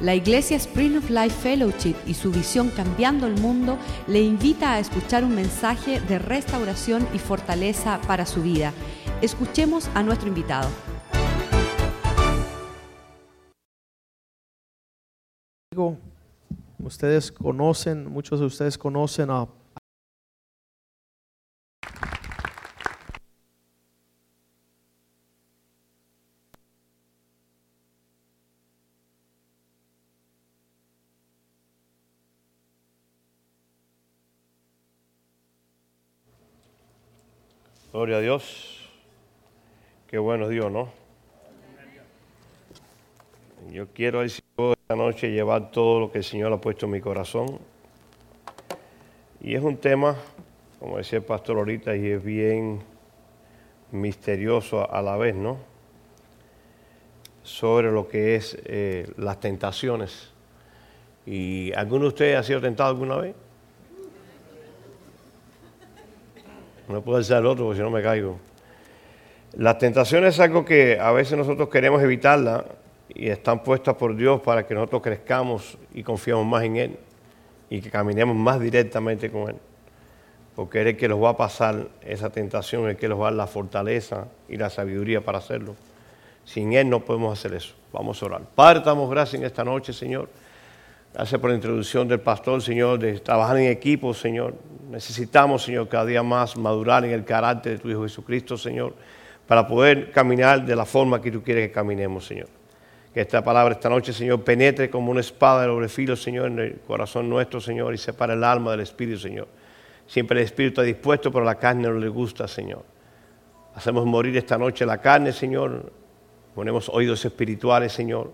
La Iglesia Spring of Life Fellowship y su visión Cambiando el Mundo le invita a escuchar un mensaje de restauración y fortaleza para su vida. Escuchemos a nuestro invitado. Ustedes conocen, muchos de ustedes conocen a Gloria a Dios. Qué bueno Dios, ¿no? Yo quiero decir esta noche llevar todo lo que el Señor ha puesto en mi corazón. Y es un tema, como decía el pastor ahorita, y es bien misterioso a la vez, ¿no? Sobre lo que es eh, las tentaciones. ¿Y alguno de ustedes ha sido tentado alguna vez? No puedo ser el otro porque si no me caigo. La tentación es algo que a veces nosotros queremos evitarla y están puestas por Dios para que nosotros crezcamos y confiemos más en Él y que caminemos más directamente con Él. Porque Él es el que nos va a pasar esa tentación, el que nos va a dar la fortaleza y la sabiduría para hacerlo. Sin Él no podemos hacer eso. Vamos a orar. Padre, damos gracias en esta noche, Señor. Gracias por la introducción del pastor, Señor, de trabajar en equipo, Señor. Necesitamos, Señor, cada día más madurar en el carácter de tu Hijo Jesucristo, Señor, para poder caminar de la forma que tú quieres que caminemos, Señor. Que esta palabra esta noche, Señor, penetre como una espada de doble filo, Señor, en el corazón nuestro, Señor, y separe el alma del Espíritu, Señor. Siempre el Espíritu está dispuesto, pero la carne no le gusta, Señor. Hacemos morir esta noche la carne, Señor. Ponemos oídos espirituales, Señor,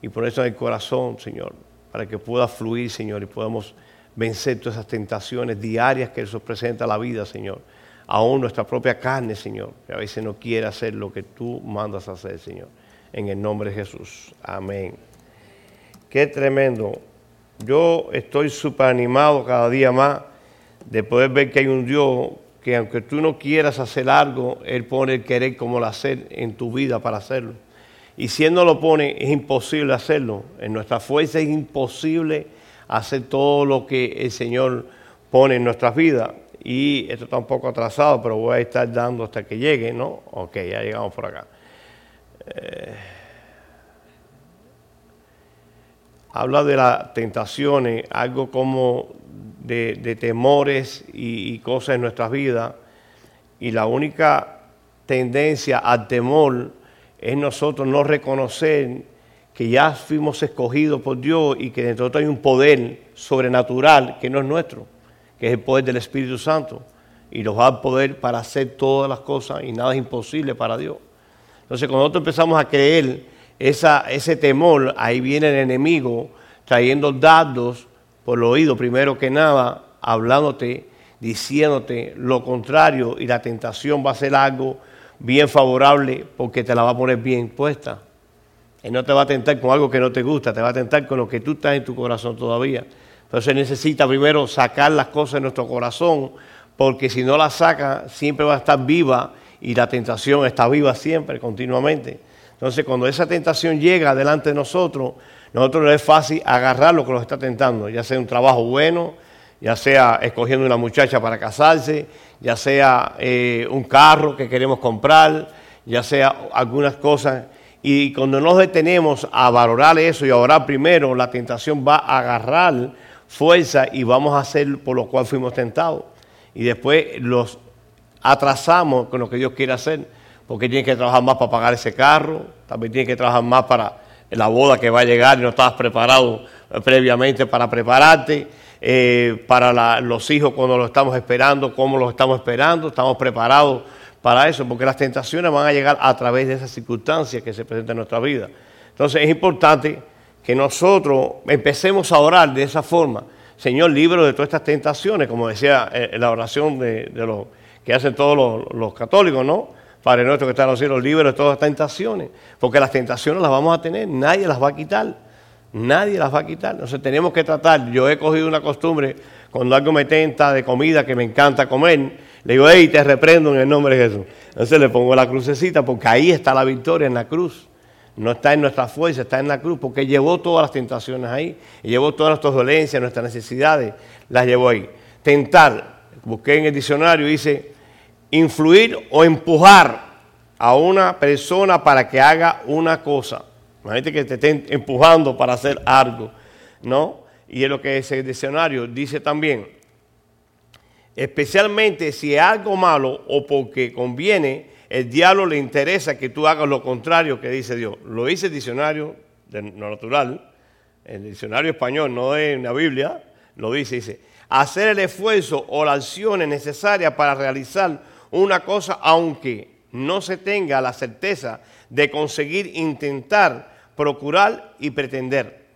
y por eso en el corazón, Señor para que pueda fluir, Señor, y podamos vencer todas esas tentaciones diarias que eso presenta la vida, Señor. Aún nuestra propia carne, Señor, que a veces no quiere hacer lo que tú mandas hacer, Señor. En el nombre de Jesús. Amén. Qué tremendo. Yo estoy súper animado cada día más de poder ver que hay un Dios que aunque tú no quieras hacer algo, Él pone el querer como el hacer en tu vida para hacerlo. Y si Él no lo pone, es imposible hacerlo. En nuestra fuerza es imposible hacer todo lo que el Señor pone en nuestras vidas. Y esto está un poco atrasado, pero voy a estar dando hasta que llegue, ¿no? Ok, ya llegamos por acá. Eh, habla de las tentaciones, algo como de, temores y, y cosas en nuestras vidas. Y la única tendencia al temor es nosotros no reconocer que ya fuimos escogidos por Dios y que dentro de nosotros hay un poder sobrenatural que no es nuestro, que es el poder del Espíritu Santo. Y nos va a poder para hacer todas las cosas y nada es imposible para Dios. Entonces, cuando nosotros empezamos a creer ese temor, ahí viene el enemigo trayendo dados por el oído, primero que nada, hablándote, diciéndote lo contrario, y la tentación va a ser algo bien favorable porque te la va a poner bien puesta. Él no te va a tentar con algo que no te gusta, te va a tentar con lo que tú estás en tu corazón todavía. Entonces necesita primero sacar las cosas de nuestro corazón, porque si no las saca, siempre va a estar viva y la tentación está viva siempre, continuamente. Entonces cuando esa tentación llega delante de nosotros, nosotros no es fácil agarrar lo que nos está tentando, ya sea un trabajo bueno, ya sea escogiendo una muchacha para casarse, ya sea eh, un carro que queremos comprar, ya sea algunas cosas. Y cuando nos detenemos a valorar eso y a orar primero, la tentación va a agarrar fuerza y vamos a hacer por lo cual fuimos tentados. Y después los atrasamos con lo que Dios quiere hacer, porque tiene que trabajar más para pagar ese carro, también tiene que trabajar más para la boda que va a llegar y no estabas preparado previamente para prepararte eh, para los hijos cuando los estamos esperando, cómo los estamos esperando, estamos preparados para eso, porque las tentaciones van a llegar a través de esas circunstancias que se presentan en nuestra vida. Entonces es importante que nosotros empecemos a orar de esa forma. Señor, libro de todas estas tentaciones, como decía eh, la oración de, los que hacen todos los, católicos, ¿no? Padre nuestro que está en los cielos, libre de todas estas tentaciones, porque las tentaciones las vamos a tener, nadie las va a quitar. Nadie las va a quitar. Entonces tenemos que tratar. Yo he cogido una costumbre, cuando algo me tenta de comida que me encanta comer, le digo, hey, te reprendo en el nombre de Jesús. Entonces le pongo la crucecita porque ahí está la victoria en la cruz. no está en nuestra fuerza, está en la cruz, porque llevó todas las tentaciones ahí, llevó todas nuestras dolencias, nuestras necesidades, las llevó ahí. Tentar, busqué en el diccionario, dice, influir o empujar a una persona para que haga una cosa. Imagínate que te estén empujando para hacer algo, ¿no? Y es lo que ese diccionario dice también. Especialmente si es algo malo o porque conviene, el diablo le interesa que tú hagas lo contrario que dice Dios. Lo dice el diccionario de lo natural, el diccionario español, no en la Biblia, lo dice, dice, hacer el esfuerzo o las acciones necesarias para realizar una cosa aunque no se tenga la certeza de conseguir intentar, procurar y pretender.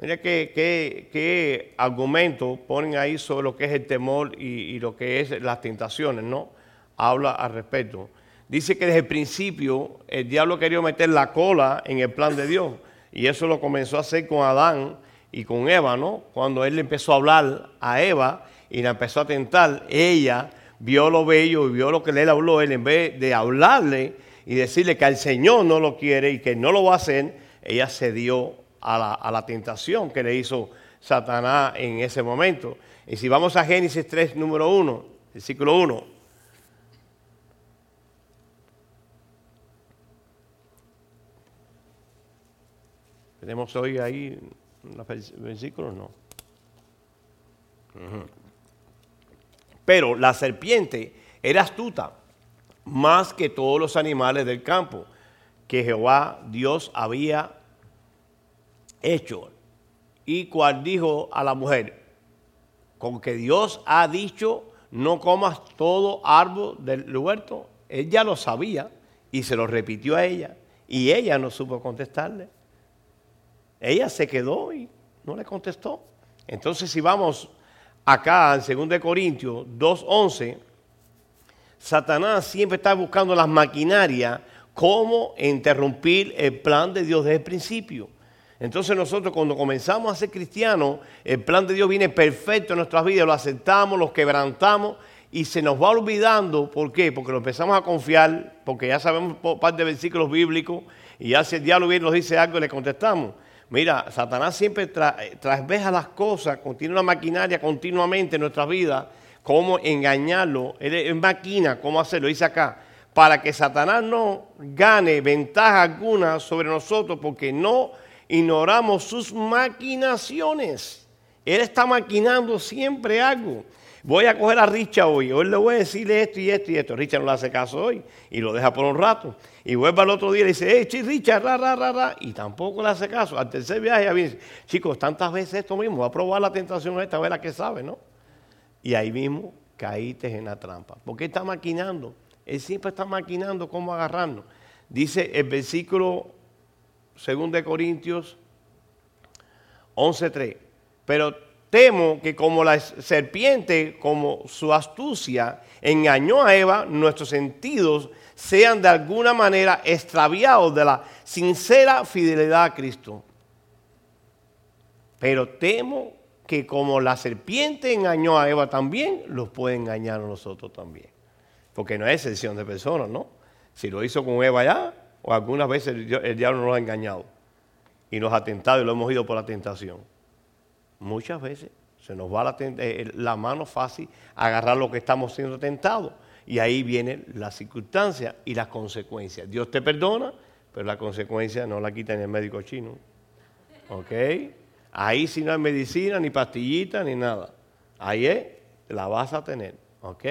Mira qué, qué, argumento ponen ahí sobre lo que es el temor y, lo que es las tentaciones, ¿no? Habla al respecto. Dice que desde el principio el diablo quería meter la cola en el plan de Dios. Y eso lo comenzó a hacer con Adán y con Eva, ¿no? Cuando él empezó a hablar a Eva y la empezó a tentar, ella vio lo bello y vio lo que él habló, él en vez de hablarle y decirle que al Señor no lo quiere y que no lo va a hacer, ella cedió a la, a la tentación que le hizo Satanás en ese momento. Y si vamos a Génesis 3, número 1, versículo 1. ¿Tenemos hoy ahí los versículos? No. Pero la serpiente era astuta más que todos los animales del campo que Jehová Dios había hecho. Y cual dijo a la mujer, con que Dios ha dicho, no comas todo árbol del huerto. Ella lo sabía y se lo repitió a ella. Y ella no supo contestarle. Ella se quedó y no le contestó. Entonces si vamos acá en 2 Corintios 2.11, Satanás siempre está buscando las maquinarias, cómo interrumpir el plan de Dios desde el principio. Entonces nosotros cuando comenzamos a ser cristianos, el plan de Dios viene perfecto en nuestras vidas, lo aceptamos, lo quebrantamos y se nos va olvidando. ¿Por qué? Porque lo empezamos a confiar, porque ya sabemos parte de versículos bíblicos y ya si el diablo viene nos dice algo le contestamos. Mira, Satanás siempre tra trasveja las cosas, tiene una maquinaria continuamente en nuestra vida, cómo engañarlo, él maquina cómo hacerlo, dice acá, para que Satanás no gane ventaja alguna sobre nosotros, porque no ignoramos sus maquinaciones. Él está maquinando siempre algo. Voy a coger a Richard hoy, hoy le voy a decirle esto y esto y esto. Richard no le hace caso hoy y lo deja por un rato. Y vuelve al otro día y le dice, hey, chi, Richard, ra, ra, ra, ra. Y tampoco le hace caso. Al tercer viaje ya viene, chicos, tantas veces esto mismo, va a probar la tentación esta, a ver a qué sabe, ¿no? Y ahí mismo caíste en la trampa. Porque está maquinando. Él siempre está maquinando cómo agarrarnos. Dice el versículo 2 de Corintios 11.3. Pero temo que como la serpiente, como su astucia, engañó a Eva, nuestros sentidos sean de alguna manera extraviados de la sincera fidelidad a Cristo. Pero temo que como la serpiente engañó a Eva también, los puede engañar a nosotros también. Porque no es excepción de personas, ¿no? Si lo hizo con Eva ya, o algunas veces el diablo nos ha engañado y nos ha tentado y lo hemos ido por la tentación. Muchas veces se nos va la, eh, mano fácil a agarrar lo que estamos siendo tentados. Y ahí viene la circunstancia y las consecuencias. Dios te perdona, pero la consecuencia no la quita ni el médico chino. ¿Ok? Ahí si no hay medicina, ni pastillita, ni nada. Ahí es, la vas a tener. ¿Ok?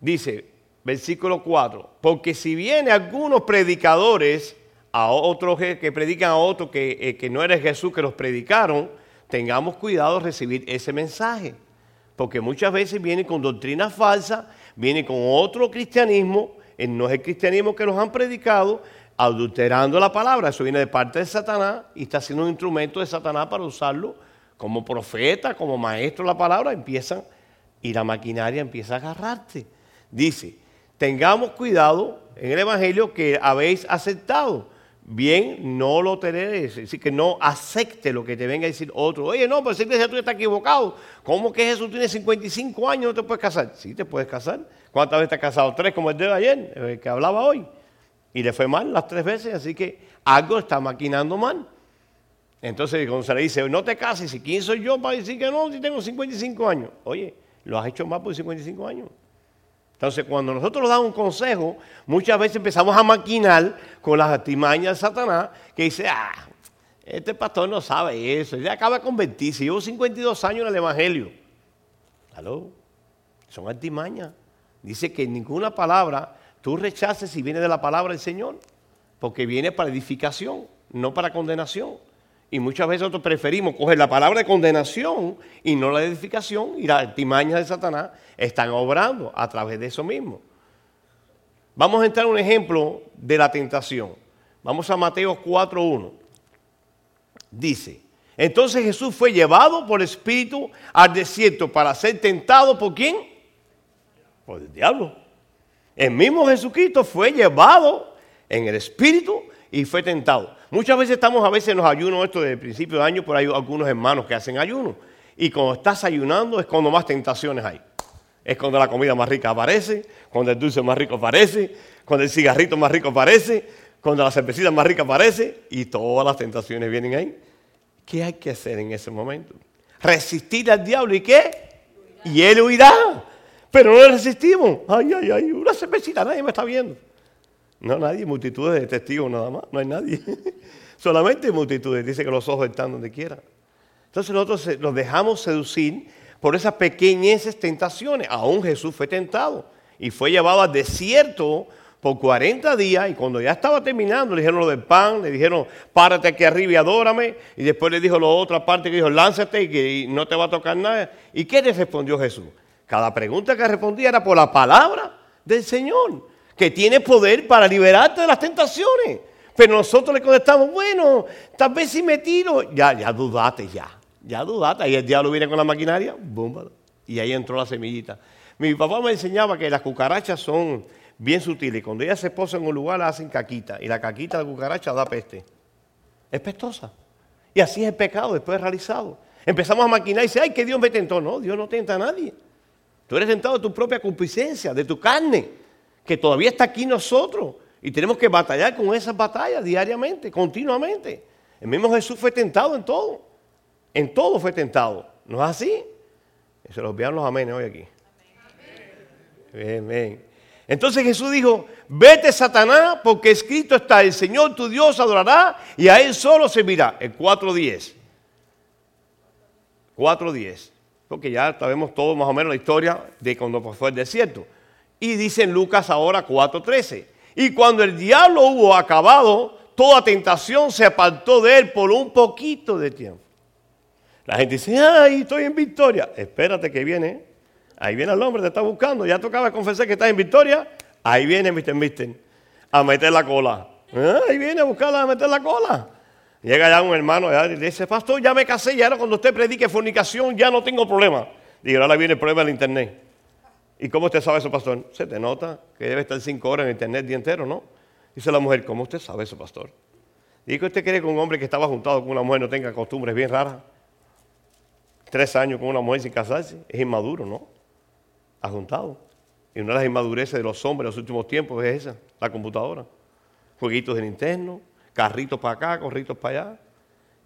Dice, versículo 4, porque si viene algunos predicadores a otros que, predican a otros que, eh, que no eres Jesús que los predicaron, tengamos cuidado de recibir ese mensaje. Porque muchas veces viene con doctrina falsa, viene con otro cristianismo, eh, no es el cristianismo que nos han predicado, adulterando la palabra. Eso viene de parte de Satanás y está siendo un instrumento de Satanás para usarlo como profeta, como maestro de la palabra. Empiezan y la maquinaria empieza a agarrarte. Dice, tengamos cuidado en el Evangelio que habéis aceptado bien no lo tenés, es decir, que no acepte lo que te venga a decir otro. Oye, no, pero esa iglesia tú estás equivocado. ¿Cómo que Jesús tiene 55 años no te puedes casar? Sí, te puedes casar. ¿Cuántas veces te has casado? Tres, como el de ayer, el que hablaba hoy. Y le fue mal las tres veces, así que algo está maquinando mal. Entonces cuando se le dice, no te cases, ¿y quién soy yo para decir que no si tengo 55 años? Oye, lo has hecho mal por 55 años. Entonces, cuando nosotros nos damos un consejo, muchas veces empezamos a maquinar con las artimañas de Satanás, que dice, ah, este pastor no sabe eso, ya acaba de convertirse, llevo 52 años en el Evangelio. ¿Aló? Son artimañas. Dice que ninguna palabra tú rechaces si viene de la palabra del Señor, porque viene para edificación, no para condenación. Y muchas veces nosotros preferimos coger la palabra de condenación y no la edificación, y las artimañas de Satanás están obrando a través de eso mismo. Vamos a entrar a un ejemplo de la tentación. Vamos a Mateo 4.1. Dice, entonces Jesús fue llevado por el Espíritu al desierto para ser tentado por quién? Por el diablo. El mismo Jesucristo fue llevado en el Espíritu y fue tentado. Muchas veces estamos a veces en los ayunos, esto de principio de año, por hay algunos hermanos que hacen ayuno. Y cuando estás ayunando es cuando más tentaciones hay. Es cuando la comida más rica aparece, cuando el dulce más rico aparece, cuando el cigarrito más rico aparece, cuando la cervecita más rica aparece y todas las tentaciones vienen ahí. ¿Qué hay que hacer en ese momento? Resistir al diablo y qué? Y él huirá. Pero no le resistimos. Ay, ay, ay, una cervecita, nadie me está viendo. No, nadie, multitudes de testigos nada más, no hay nadie. Solamente multitudes, dice que los ojos están donde quiera. Entonces nosotros nos dejamos seducir por esas pequeñeces tentaciones. Aún Jesús fue tentado y fue llevado al desierto por 40 días y cuando ya estaba terminando le dijeron lo del pan, le dijeron párate aquí arriba y adórame y después le dijo la otra parte que dijo lánzate y que no te va a tocar nada. ¿Y qué le respondió Jesús? Cada pregunta que respondía era por la palabra del Señor que tiene poder para liberarte de las tentaciones. Pero nosotros le contestamos, bueno, tal vez si me tiro, ya, ya dudate, ya, ya dudate. Y el diablo viene con la maquinaria, bomba, y ahí entró la semillita. Mi papá me enseñaba que las cucarachas son bien sutiles. Cuando ellas se posan en un lugar, la hacen caquita. Y la caquita de la cucaracha da peste. Es pestosa. Y así es el pecado después realizado. Empezamos a maquinar y dice, ay, que Dios me tentó. No, Dios no tenta a nadie. Tú eres tentado de tu propia concupiscencia, de tu carne que todavía está aquí nosotros y tenemos que batallar con esas batallas diariamente, continuamente. El mismo Jesús fue tentado en todo. En todo fue tentado. ¿No es así? Se los vean los amenes hoy aquí. Entonces Jesús dijo, vete Satanás, porque escrito está, el Señor tu Dios adorará y a Él solo servirá. El 4.10. 4.10. Porque ya sabemos todo más o menos la historia de cuando fue el desierto. Y dice en Lucas ahora 4:13. Y cuando el diablo hubo acabado, toda tentación se apartó de él por un poquito de tiempo. La gente dice, ay, estoy en victoria. Espérate que viene. Ahí viene el hombre, te está buscando. Ya tocaba confesar que estás en victoria. Ahí viene Mr. Mister a meter la cola. Ah, ahí viene a buscarla a meter la cola. Llega ya un hermano y dice, pastor, ya me casé y ahora cuando usted predique fornicación ya no tengo problema. Digo, ahora viene el problema del internet. ¿Y cómo usted sabe eso, pastor? Se te nota que debe estar cinco horas en internet el día entero, ¿no? Dice la mujer, ¿cómo usted sabe eso, pastor? ¿Y usted cree que un hombre que estaba juntado con una mujer no tenga costumbres bien raras? Tres años con una mujer sin casarse, es inmaduro, ¿no? Ha juntado. Y una de las inmadureces de los hombres en los últimos tiempos es esa, la computadora. Jueguitos del interno, carritos para acá, corritos para allá.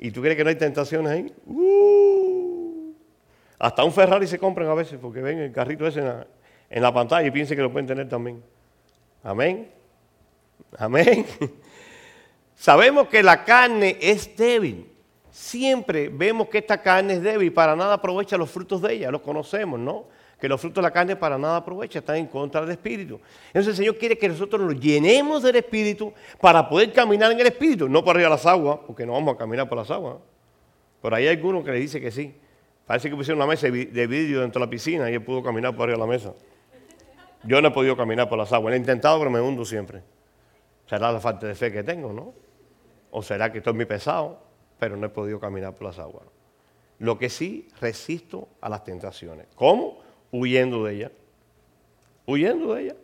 ¿Y tú crees que no hay tentaciones ahí? Uh, hasta un Ferrari se compran a veces porque ven el carrito ese en en la pantalla y piensen que lo pueden tener también. Amén. Amén. Sabemos que la carne es débil. Siempre vemos que esta carne es débil y para nada aprovecha los frutos de ella. Los conocemos, ¿no? Que los frutos de la carne para nada aprovecha, están en contra del Espíritu. Entonces el Señor quiere que nosotros nos llenemos del Espíritu para poder caminar en el Espíritu, no por arriba de las aguas, porque no vamos a caminar por las aguas. Por ahí hay alguno que le dice que sí. Parece que pusieron una mesa de vidrio dentro de la piscina y él pudo caminar por arriba de la mesa. Yo no he podido caminar por las aguas. He intentado, pero me hundo siempre. Será la falta de fe que tengo, ¿no? O será que estoy muy pesado, pero no he podido caminar por las aguas. Lo que sí, resisto a las tentaciones. ¿Cómo? Huyendo de ellas. Huyendo de ellas.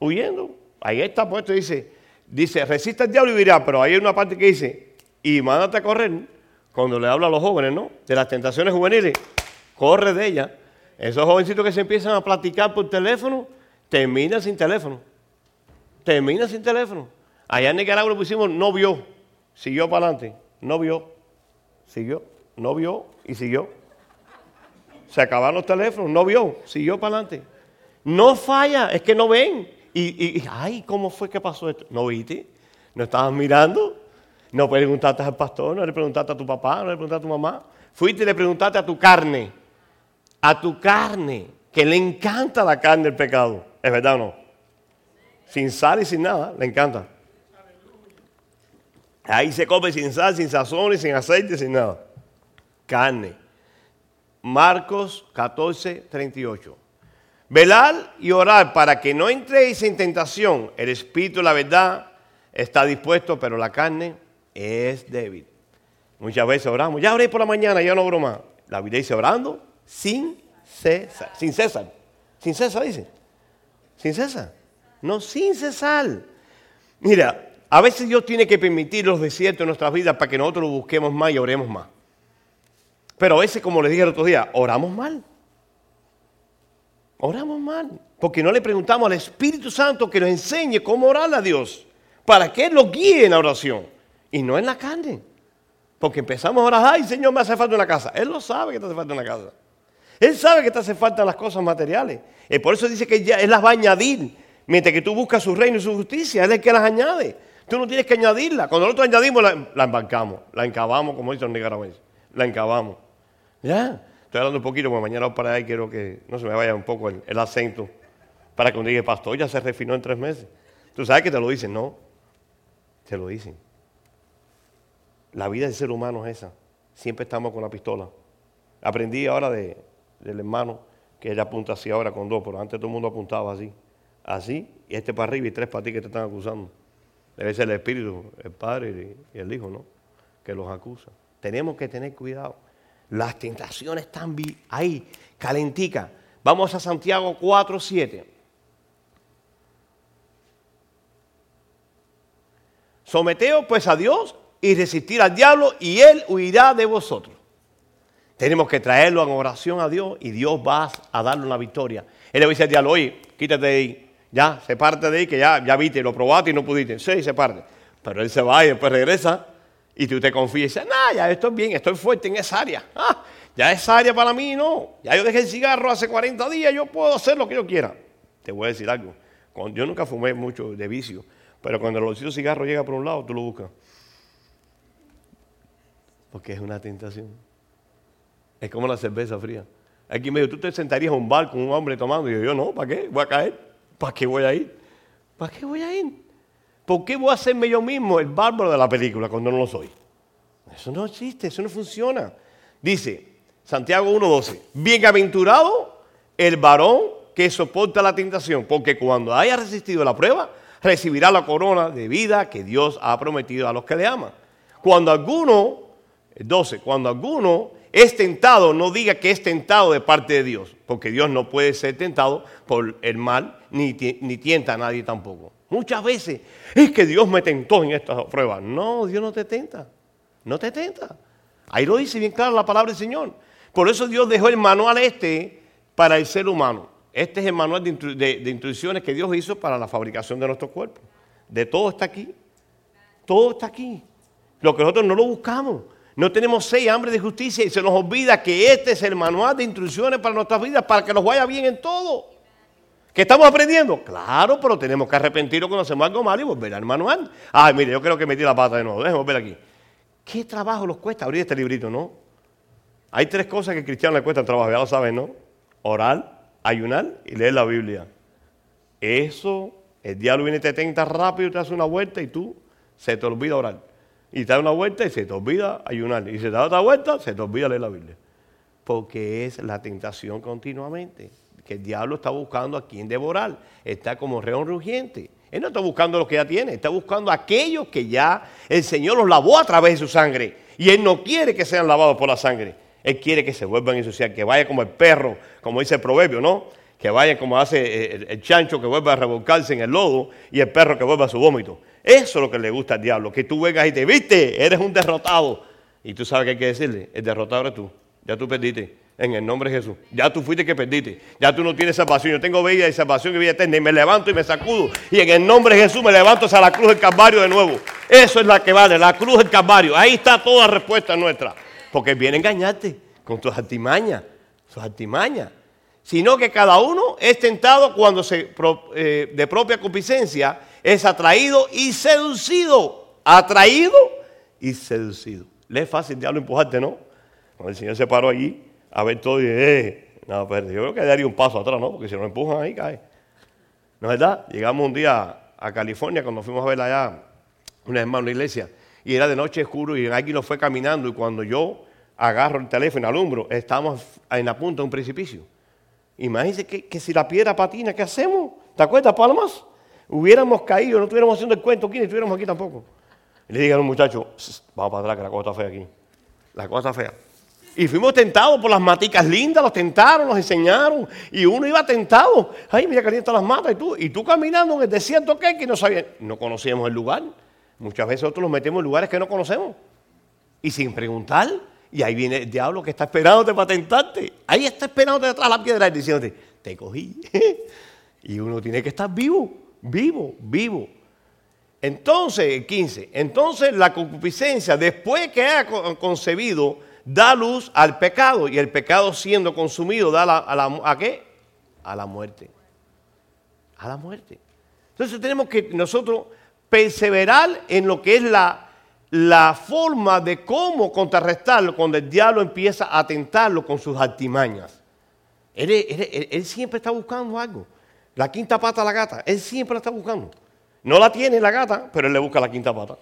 Huyendo. Ahí está puesto, dice, dice, resiste al diablo y vivirá, pero hay una parte que dice, y mándate a correr, cuando le habla a los jóvenes, ¿no? De las tentaciones juveniles, corre de ellas. Esos jovencitos que se empiezan a platicar por teléfono, terminan sin teléfono. termina sin teléfono. Allá en Nicaragua lo pusimos, no vio, siguió para adelante, no vio, siguió, no vio y siguió. Se acabaron los teléfonos, no vio, siguió para adelante. No falla, es que no ven. Y, y, ay, ¿cómo fue que pasó esto? ¿No viste? ¿No estabas mirando? No preguntaste al pastor, no le preguntaste a tu papá, no le preguntaste a tu mamá. Fuiste y le preguntaste a tu carne, a tu carne, que le encanta la carne del pecado. ¿Es verdad o no? Sin sal y sin nada, le encanta. Ahí se come sin sal, sin sazón y sin aceite, sin nada. Carne. Marcos 14, 38. Velar y orar para que no entréis en tentación. El espíritu, la verdad, está dispuesto, pero la carne es débil. Muchas veces oramos. Ya oré por la mañana, ya no oro más. La vida dice orando sin cesar. Sin cesar. Sin cesar, dice. Sin cesar. No, sin cesar. Mira, a veces Dios tiene que permitir los desiertos en nuestras vidas para que nosotros lo busquemos más y oremos más. Pero a veces, como les dije el otro día, oramos mal. Oramos mal. Porque no le preguntamos al Espíritu Santo que nos enseñe cómo orar a Dios. Para que Él lo guíe en la oración. Y no en la carne. Porque empezamos a orar, ay Señor, me hace falta una casa. Él lo sabe que te hace falta una casa. Él sabe que te hace falta las cosas materiales. Y por eso dice que Él las va a añadir. Mientras que tú buscas su reino y su justicia, Él es el que las añade. Tú no tienes que añadirla. Cuando nosotros añadimos, la, la embarcamos, la encabamos, como dicen los nicaragüenses. La encabamos. Ya. Estoy hablando un poquito, porque mañana para ahí quiero que no se me vaya un poco el, acento. Para que uno diga, pastor, ya se refinó en tres meses. Tú sabes que te lo dicen, ¿no? Te lo dicen. La vida del ser humano es esa. Siempre estamos con la pistola. Aprendí ahora de, del hermano que él apunta así ahora con dos, pero antes todo el mundo apuntaba así. Así, y este para arriba y tres para ti que te están acusando. Debe ser el Espíritu, el Padre y el Hijo, ¿no? Que los acusa. Tenemos que tener cuidado. Las tentaciones están ahí, calentica. Vamos a Santiago 4, 7. Someteos pues a Dios y resistir al diablo y él huirá de vosotros. Tenemos que traerlo en oración a Dios y Dios va a darle una victoria. Él le dice al diablo, oye, quítate de ahí, ya, se parte de ahí, que ya, ya viste, lo probaste y no pudiste. Sí, se parte. Pero él se va y después regresa y tú te confías y dices, no, ya estoy bien, estoy fuerte en esa área. Ah, ya esa área para mí no. Ya yo dejé el cigarro hace 40 días, yo puedo hacer lo que yo quiera. Te voy a decir algo. Yo nunca fumé mucho de vicio, pero cuando el olorcito cigarro llega por un lado, tú lo buscas. Porque es una tentación. Es como la cerveza fría. Aquí me dijo, tú te sentarías a un bar con un hombre tomando. Y yo, yo no, ¿para qué? Voy a caer. ¿Para qué voy a ir? ¿Para qué voy a ir? ¿Por qué voy a hacerme yo mismo el bárbaro de la película cuando no lo soy? Eso no existe, eso no funciona. Dice Santiago 1.12, bienaventurado el varón que soporta la tentación, porque cuando haya resistido la prueba, recibirá la corona de vida que Dios ha prometido a los que le aman. Cuando alguno, 12, cuando alguno es tentado, no diga que es tentado de parte de Dios, porque Dios no puede ser tentado por el mal, ni, ni tienta a nadie tampoco. Muchas veces es que Dios me tentó en esta prueba. No, Dios no te tenta. No te tenta. Ahí lo dice bien claro la palabra del Señor. Por eso Dios dejó el manual este para el ser humano. Este es el manual de, instrucciones que Dios hizo para la fabricación de nuestro cuerpo. De todo está aquí. Todo está aquí. Lo que nosotros no lo buscamos. No tenemos sed hambre de justicia y se nos olvida que este es el manual de instrucciones para nuestras vidas, para que nos vaya bien en todo. ¿Qué estamos aprendiendo? Claro, pero tenemos que arrepentirnos cuando hacemos algo mal y volver al manual. Ay, mire, yo creo que metí la pata de nuevo. Déjenme volver aquí. ¿Qué trabajo nos cuesta abrir este librito, no? Hay tres cosas que a cristianos le cuestan trabajo, ya lo saben, ¿no? Orar, ayunar y leer la Biblia. Eso, el diablo viene y te tenta rápido, te hace una vuelta y tú se te olvida orar. Y te da una vuelta y se te olvida ayunar. Y se te da otra vuelta, se te olvida leer la Biblia. Porque es la tentación continuamente que el diablo está buscando a quien devorar. Está como reón rugiente. Él no está buscando lo que ya tiene, está buscando aquellos que ya el Señor los lavó a través de su sangre. Y Él no quiere que sean lavados por la sangre. Él quiere que se vuelvan a que vaya como el perro, como dice el proverbio, ¿no? Que vaya como hace el, chancho que vuelva a revolcarse en el lodo y el perro que vuelva a su vómito. Eso es lo que le gusta al diablo, que tú vengas y te viste, eres un derrotado. Y tú sabes qué hay que decirle, el derrotado eres tú, ya tú perdiste. En el nombre de Jesús. Ya tú fuiste que perdiste. Ya tú no tienes salvación. Yo tengo vida y salvación y vida eterna. Y me levanto y me sacudo. Y en el nombre de Jesús me levanto hacia la cruz del Calvario de nuevo. Eso es la que vale. La cruz del Calvario. Ahí está toda respuesta nuestra. Porque viene a engañarte con tus artimañas. Sus artimañas. Sino que cada uno es tentado cuando se, eh, de propia concupiscencia es atraído y seducido. Atraído y seducido. Le es fácil diablo empujarte, ¿no? Cuando el Señor se paró allí a ver todo y eh, no, pero yo creo que daría un paso atrás, ¿no? Porque si nos empujan ahí cae. ¿No es verdad? Llegamos un día a California cuando fuimos a ver allá una hermana, una iglesia, y era de noche oscuro y alguien nos fue caminando y cuando yo agarro el teléfono y alumbro, estamos en la punta de un precipicio. Imagínense que, que si la piedra patina, ¿qué hacemos? ¿Te acuerdas, Palmas? Hubiéramos caído, no estuviéramos haciendo el cuento aquí, ni estuviéramos aquí tampoco. Y le digan a un muchacho, vamos para atrás que la cosa está fea aquí. La cosa está fea. Y fuimos tentados por las maticas lindas, los tentaron, los enseñaron. Y uno iba tentado. Ay, mira que las matas. Y tú, y tú caminando en el desierto, ¿qué? Que no sabían. No conocíamos el lugar. Muchas veces nosotros nos metemos en lugares que no conocemos. Y sin preguntar. Y ahí viene el diablo que está esperándote para tentarte. Ahí está esperándote detrás de la piedra y diciéndote, te cogí. y uno tiene que estar vivo, vivo, vivo. Entonces, 15, entonces la concupiscencia, después que haya concebido, da luz al pecado y el pecado siendo consumido da a, la, ¿a qué? A la muerte. A la muerte. Entonces tenemos que nosotros perseverar en lo que es la, la forma de cómo contrarrestarlo cuando el diablo empieza a tentarlo con sus artimañas. Él, siempre está buscando algo. La quinta pata a la gata, él siempre la está buscando. No la tiene la gata, pero él le busca la quinta pata.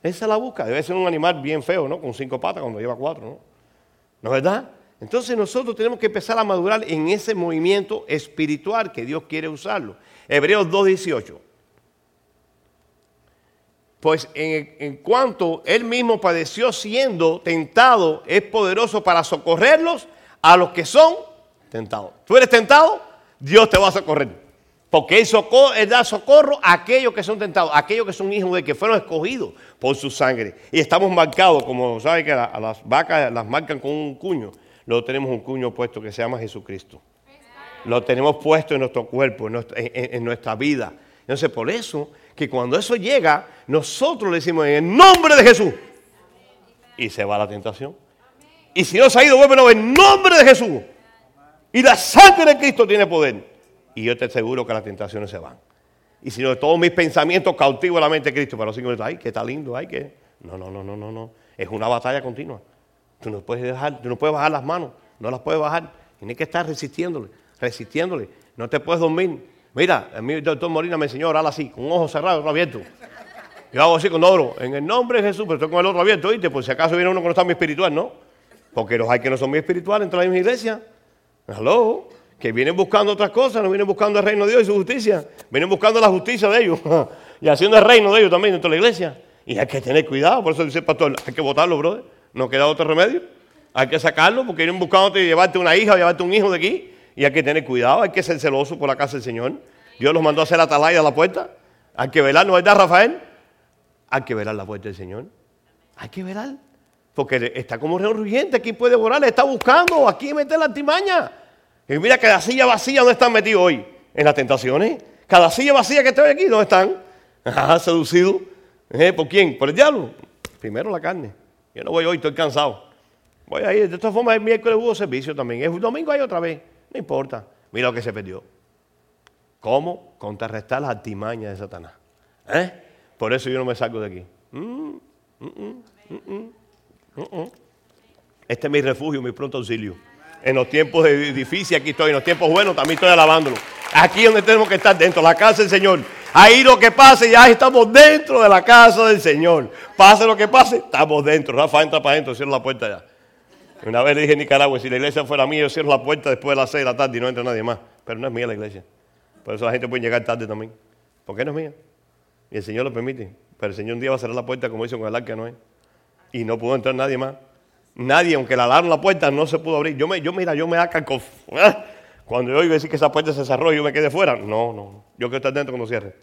Él se la busca. Debe ser un animal bien feo, ¿no? Con cinco patas cuando lleva cuatro, ¿no? ¿No es verdad? Entonces nosotros tenemos que empezar a madurar en ese movimiento espiritual que Dios quiere usarlo. Hebreos 2.18. Pues en, en, cuanto Él mismo padeció siendo tentado, es poderoso para socorrerlos a los que son tentados. ¿Tú eres tentado? Dios te va a socorrer. Porque él, da socorro a aquellos que son tentados, a aquellos que son hijos de que fueron escogidos por su sangre. Y estamos marcados, como sabe que a, las vacas las marcan con un cuño. Luego tenemos un cuño puesto que se llama Jesucristo. Lo tenemos puesto en nuestro cuerpo, en nuestra, vida. Entonces, por eso, que cuando eso llega, nosotros le decimos en el nombre de Jesús. Y se va la tentación. Y si no se ha ido, vuelve en nombre de Jesús. Y la sangre de Cristo tiene poder y yo te aseguro que las tentaciones se van. Y si no, todos mis pensamientos cautivo la mente de Cristo, pero cinco minutos, ay, que está lindo, ay, que. No, no, no, no, no, no. Es una batalla continua. Tú no puedes dejar, tú no puedes bajar las manos, no las puedes bajar. Tienes que estar resistiéndole, resistiéndole. No te puedes dormir. Mira, a el doctor Molina me enseñó a orar así, con un ojo cerrado otro abierto. Yo hago así con oro, en el nombre de Jesús, pero estoy con el otro abierto, ¿oíste? Por si acaso viene uno que no está muy espiritual, ¿no? Porque los hay que no son muy espirituales entre la misma iglesia. Hello que vienen buscando otras cosas, no vienen buscando el reino de Dios y su justicia, vienen buscando la justicia de ellos y haciendo el reino de ellos también dentro de la iglesia. Y hay que tener cuidado, por eso dice el pastor, hay que votarlo, brother, no queda otro remedio. Hay que sacarlo porque vienen buscando llevarte una hija o llevarte un hijo de aquí y hay que tener cuidado, hay que ser celoso por la casa del Señor. Dios los mandó a hacer atalaya a la puerta. Hay que velar, ¿no verdad, Rafael? Hay que velar la puerta del Señor. Hay que velar. Porque está como reorguyente, aquí puede orar, está buscando, aquí meter la artimaña. Y mira cada silla vacía, ¿dónde están metidos hoy? En las tentaciones. Cada silla vacía que estoy aquí, ¿dónde están? Ah, seducido. ¿Eh? ¿Por quién? ¿Por el diablo? Primero la carne. Yo no voy hoy, estoy cansado. Voy a ir. De todas formas, el miércoles hubo servicio también. El domingo hay otra vez. No importa. Mira lo que se perdió. ¿Cómo? Contrarrestar las artimañas de Satanás. ¿Eh? Por eso yo no me salgo de aquí. Mm, mm, mm, este es mi refugio, mi pronto auxilio. En los tiempos difíciles aquí estoy, en los tiempos buenos también estoy alabándolo. Aquí es donde tenemos que estar dentro, la casa del Señor. Ahí lo que pase, ya estamos dentro de la casa del Señor. Pase lo que pase, estamos dentro. Rafa entra para adentro, cierra la puerta ya. Una vez le dije en Nicaragua, si la iglesia fuera mía, yo cierro la puerta después de las 6 de la tarde y no entra nadie más. Pero no es mía la iglesia. Por eso la gente puede llegar tarde también. ¿Por qué no es mía? Y el Señor lo permite. Pero el Señor un día va a cerrar la puerta como hizo con el arca, no es. Y no pudo entrar nadie más. Nadie, aunque la alarma la puerta, no se pudo abrir. Yo, me, yo mira, yo me ¿eh? Cuando yo oigo decir que esa puerta se cerró yo me quedé fuera. No, no. Yo quiero estar dentro cuando cierre.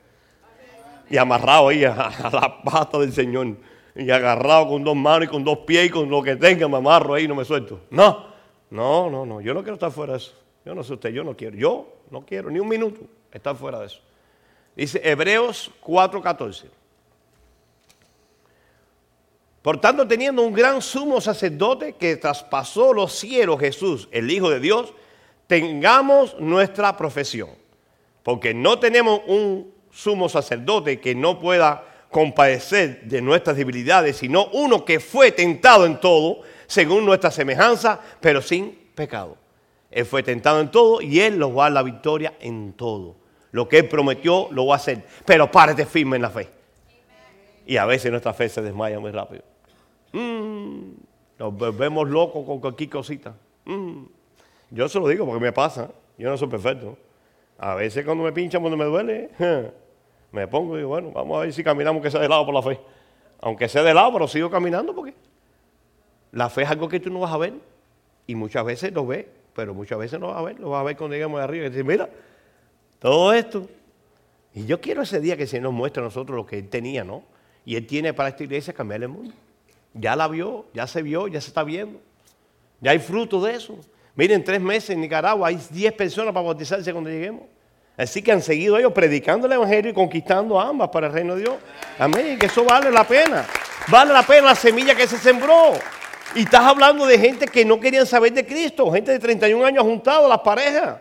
Y amarrado ahí a, la pata del Señor. Y agarrado con dos manos y con dos pies y con lo que tenga me amarro ahí y no me suelto. No. No, no, no, yo no quiero estar fuera de eso. Yo no sé usted, yo no quiero. Yo no quiero ni un minuto estar fuera de eso. Dice Hebreos 4:14. Por tanto, teniendo un gran sumo sacerdote que traspasó los cielos, Jesús, el Hijo de Dios, tengamos nuestra profesión. Porque no tenemos un sumo sacerdote que no pueda compadecer de nuestras debilidades, sino uno que fue tentado en todo, según nuestra semejanza, pero sin pecado. Él fue tentado en todo y Él nos va a dar la victoria en todo. Lo que Él prometió lo va a hacer, pero párate firme en la fe. Y a veces nuestra fe se desmaya muy rápido. Mm, nos volvemos locos con cualquier cosita. Mm. Yo se lo digo porque me pasa. Yo no soy perfecto. A veces cuando me pinchan, cuando me duele, me pongo y digo, bueno, vamos a ver si caminamos que sea de lado por la fe. Aunque sea de lado, pero sigo caminando porque la fe es algo que tú no vas a ver. Y muchas veces lo ves, pero muchas veces no vas a ver. Lo vas a ver cuando lleguemos de arriba y decir, mira, todo esto. Y yo quiero ese día que se nos muestre a nosotros lo que Él tenía, ¿no? Y Él tiene para esta iglesia cambiar el mundo. Ya la vio, ya se vio, ya se está viendo. Ya hay fruto de eso. Miren, tres meses en Nicaragua hay 10 personas para bautizarse cuando lleguemos. Así que han seguido ellos predicando el Evangelio y conquistando ambas para el reino de Dios. Amén. Que eso vale la pena. Vale la pena la semilla que se sembró. Y estás hablando de gente que no querían saber de Cristo. Gente de 31 años juntado las parejas.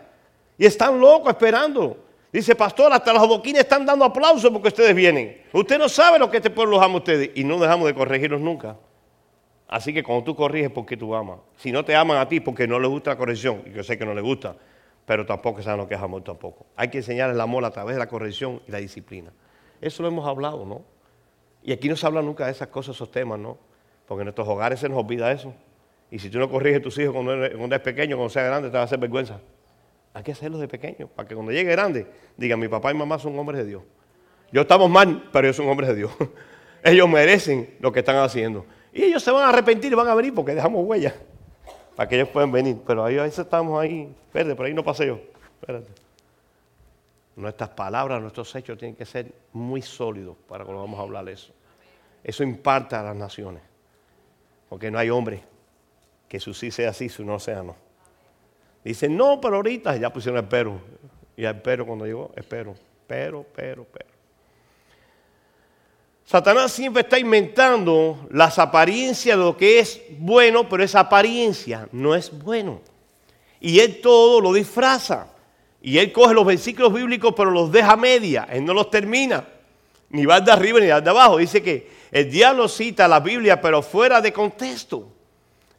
Y están locos esperando. Dice, pastor, hasta los boquines están dando aplausos porque ustedes vienen. Usted no sabe lo que este pueblo ama a ustedes. Y no dejamos de corregirlos nunca. Así que cuando tú corriges, porque tú amas? Si no te aman a ti, porque no les gusta la corrección. Y yo sé que no les gusta pero tampoco saben lo que es amor tampoco. Hay que enseñar el amor a través de la corrección y la disciplina. Eso lo hemos hablado, ¿no? Y aquí no se habla nunca de esas cosas, esos temas, ¿no? Porque en nuestros hogares se nos olvida eso. Y si tú no corriges a tus hijos cuando eres, pequeño, cuando sea grande, te va a hacer vergüenza. Hay que hacerlo de pequeño, para que cuando llegue grande, digan, mi papá y mamá son hombres de Dios. Yo estamos mal, pero ellos son hombres de Dios. ellos merecen lo que están haciendo. Y ellos se van a arrepentir y van a venir porque dejamos huellas para que ellos puedan venir. Pero ahí a veces estamos ahí, espérate, por ahí no pasé yo. Espérate. Nuestras palabras, nuestros hechos tienen que ser muy sólidos para cuando vamos a hablar eso. Eso impacta a las naciones. Porque no hay hombre que su sí sea sí, su no sea no. Dicen, no, pero ahorita ya pusieron el pero. Y el pero cuando llegó, espero, pero, pero, pero. Satanás siempre está inventando las apariencias de lo que es bueno, pero esa apariencia no es bueno. Y él todo lo disfraza. Y él coge los versículos bíblicos, pero los deja media. Él no los termina. Ni va de arriba ni va de abajo. Dice que el diablo cita la Biblia, pero fuera de contexto.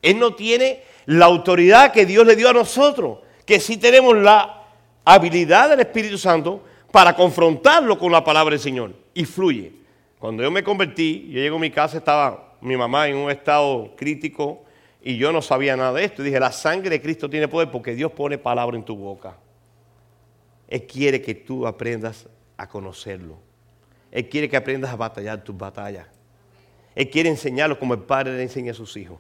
Él no tiene la autoridad que Dios le dio a nosotros. Que sí tenemos la habilidad del Espíritu Santo para confrontarlo con la palabra del Señor. Y fluye. Cuando yo me convertí, yo llego a mi casa, estaba mi mamá en un estado crítico y yo no sabía nada de esto. Y dije, la sangre de Cristo tiene poder porque Dios pone palabra en tu boca. Él quiere que tú aprendas a conocerlo. Él quiere que aprendas a batallar tus batallas. Él quiere enseñarlo como el padre le enseña a sus hijos.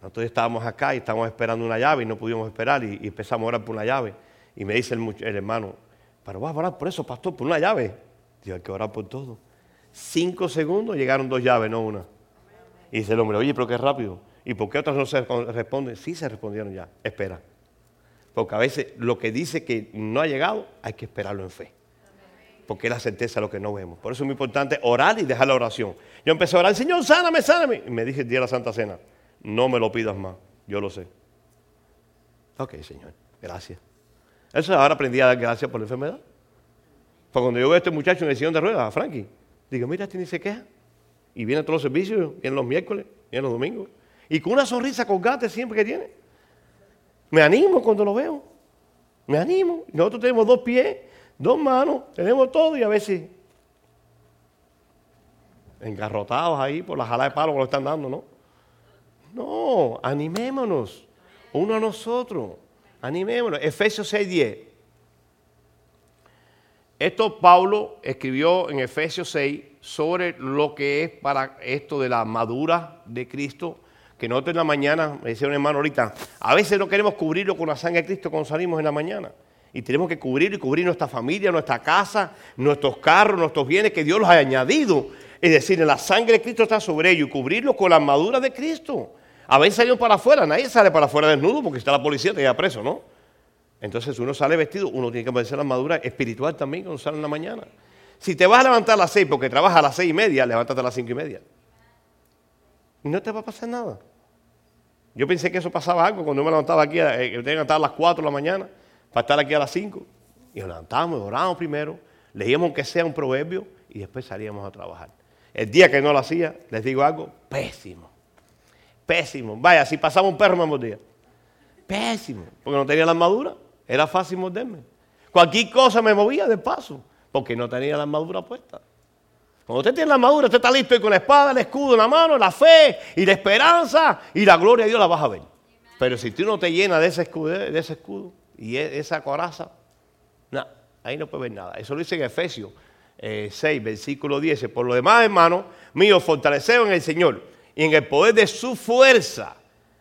Nosotros estábamos acá y estábamos esperando una llave y no pudimos esperar y, empezamos a orar por una llave. Y me dice el, hermano, pero vas a orar por eso, pastor, por una llave. Dios, hay que orar por todo. Cinco segundos llegaron dos llaves, no una. Y dice el hombre, oye, pero qué rápido. ¿Y por qué otras no se responden? Sí se respondieron ya. Espera. Porque a veces lo que dice que no ha llegado, hay que esperarlo en fe. Porque es la certeza lo que no vemos. Por eso es muy importante orar y dejar la oración. Yo empecé a orar, Señor, sáname, sáname. Y me dije el día de la Santa Cena, no me lo pidas más, yo lo sé. Ok, Señor, gracias. Eso ahora aprendí a dar gracias por la enfermedad. Pues cuando yo veo a este muchacho en el sillón de ruedas, a Frankie, digo, mira, este ni se queja. Y viene a todos los servicios, viene los miércoles, viene los domingos. Y con una sonrisa colgate siempre que tiene. Me animo cuando lo veo. Me animo. Nosotros tenemos dos pies, dos manos, tenemos todo y a veces engarrotados ahí por la jala de palo que lo están dando, ¿no? No, animémonos. Uno a nosotros. Animémonos. Efesios 6:10. Esto Pablo escribió en Efesios 6 sobre lo que es para esto de la madura de Cristo, que nosotros en la mañana, me decía un hermano ahorita, a veces no queremos cubrirlo con la sangre de Cristo cuando salimos en la mañana. Y tenemos que cubrir y cubrir nuestra familia, nuestra casa, nuestros carros, nuestros bienes que Dios los ha añadido. Es decir, la sangre de Cristo está sobre ellos y cubrirlos con la armadura de Cristo. A veces salimos para afuera, nadie sale para afuera desnudo porque está la policía, te lleva preso, ¿no? Entonces uno sale vestido, uno tiene que ponerse la armadura espiritual también cuando sale en la mañana. Si te vas a levantar a las seis porque trabajas a las seis y media, levántate a las cinco y media. Y no te va a pasar nada. Yo pensé que eso pasaba algo cuando yo me levantaba aquí, eh, yo tenía que levantar a las cuatro de la mañana para estar aquí a las cinco. Y nos levantábamos, orábamos primero, leíamos que sea un proverbio y después salíamos a trabajar. El día que no lo hacía, les digo algo, pésimo. Pésimo. Vaya, si pasaba un perro me mordía. Pésimo. Porque no tenía la armadura. Era fácil morderme. Cualquier cosa me movía de paso. Porque no tenía la armadura puesta. Cuando usted tiene la armadura, usted está listo y con la espada, el escudo en la mano, la fe y la esperanza y la gloria de Dios la vas a ver. Pero si tú no te llenas de ese escudo, de ese escudo y e, esa coraza, no, ahí no puedes ver nada. Eso lo dice en Efesios 6, eh, versículo 10. Por lo demás, hermano mío, fortaleceos en el Señor y en el poder de su fuerza.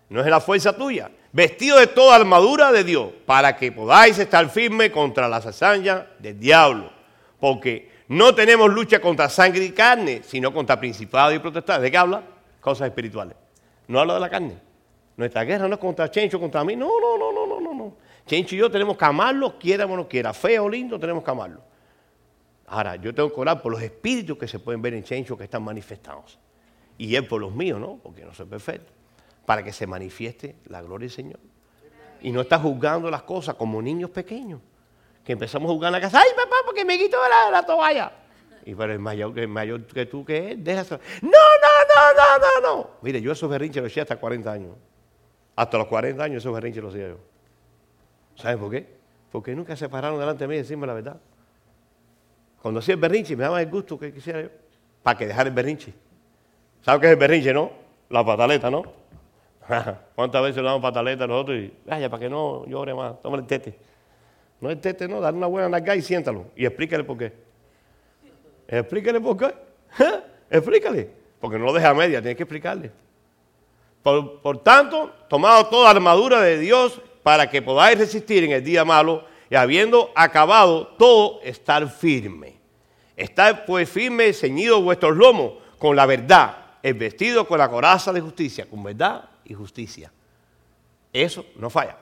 No es la fuerza tuya. Vestido de toda armadura de Dios, para que podáis estar firmes contra las hazañas del diablo. Porque no tenemos lucha contra sangre y carne, sino contra principados y protestados. ¿De qué habla? Cosas espirituales. No habla de la carne. Nuestra guerra no es contra Chencho, contra mí. No, no, no, no, no. no. Chencho y yo tenemos que amarlo, quiera o no quiera. Feo o lindo, tenemos que amarlo. Ahora, yo tengo que orar por los espíritus que se pueden ver en Chencho que están manifestados. Y él por los míos, ¿no? Porque no soy perfecto. Para que se manifieste la gloria del Señor. Y no está juzgando las cosas como niños pequeños. Que empezamos a jugar en la casa. ¡Ay, papá, porque me quito la, la toalla! Y pero el mayor, el mayor que tú que es, deja eso. No, no, no, no, no, no. Mire, yo esos berrinches los hacía hasta 40 años. Hasta los 40 años esos berrinches los hacía yo. ¿Saben por qué? Porque nunca se pararon delante de mí y decirme la verdad. Cuando hacía el berrinche me daba el gusto que quisiera yo. Para que dejara el berrinche. ¿Sabes qué es el berrinche, no? La pataleta, ¿no? ¿Cuántas veces le damos pataleta a nosotros? Y vaya, para que no llore más, toma el tete. No es tete, no, dale una buena nalga y siéntalo. Y explícale por qué. Explícale por qué. explícale. Porque no lo deja a media, tienes que explicarle. Por, por tanto, tomado toda la armadura de Dios para que podáis resistir en el día malo y habiendo acabado todo, estar firme. Estar pues firme, ceñido vuestros lomos con la verdad, vestido con la coraza de justicia, con verdad y justicia. Eso no falla.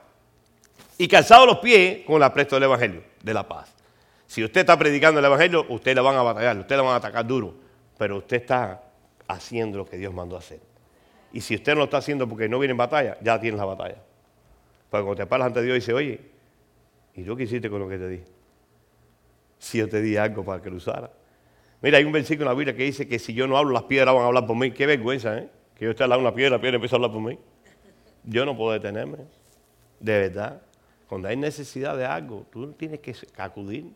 Y calzado los pies con la presto del Evangelio, de la paz. Si usted está predicando el Evangelio, usted le van a batallar, usted le van a atacar duro, pero usted está haciendo lo que Dios mandó hacer. Y si usted no lo está haciendo porque no viene en batalla, ya tiene la batalla. Porque cuando te paras ante Dios y dice, oye, ¿y tú qué hiciste con lo que te di? Si yo te di algo para que lo usara. Mira, hay un versículo en la Biblia que dice que si yo no hablo, las piedras van a hablar por mí. Qué vergüenza, ¿eh? Que yo esté al lado de una piedra, la piedra empieza a hablar por mí. Yo no puedo detenerme. De verdad. Cuando hay necesidad de algo, tú tienes que acudir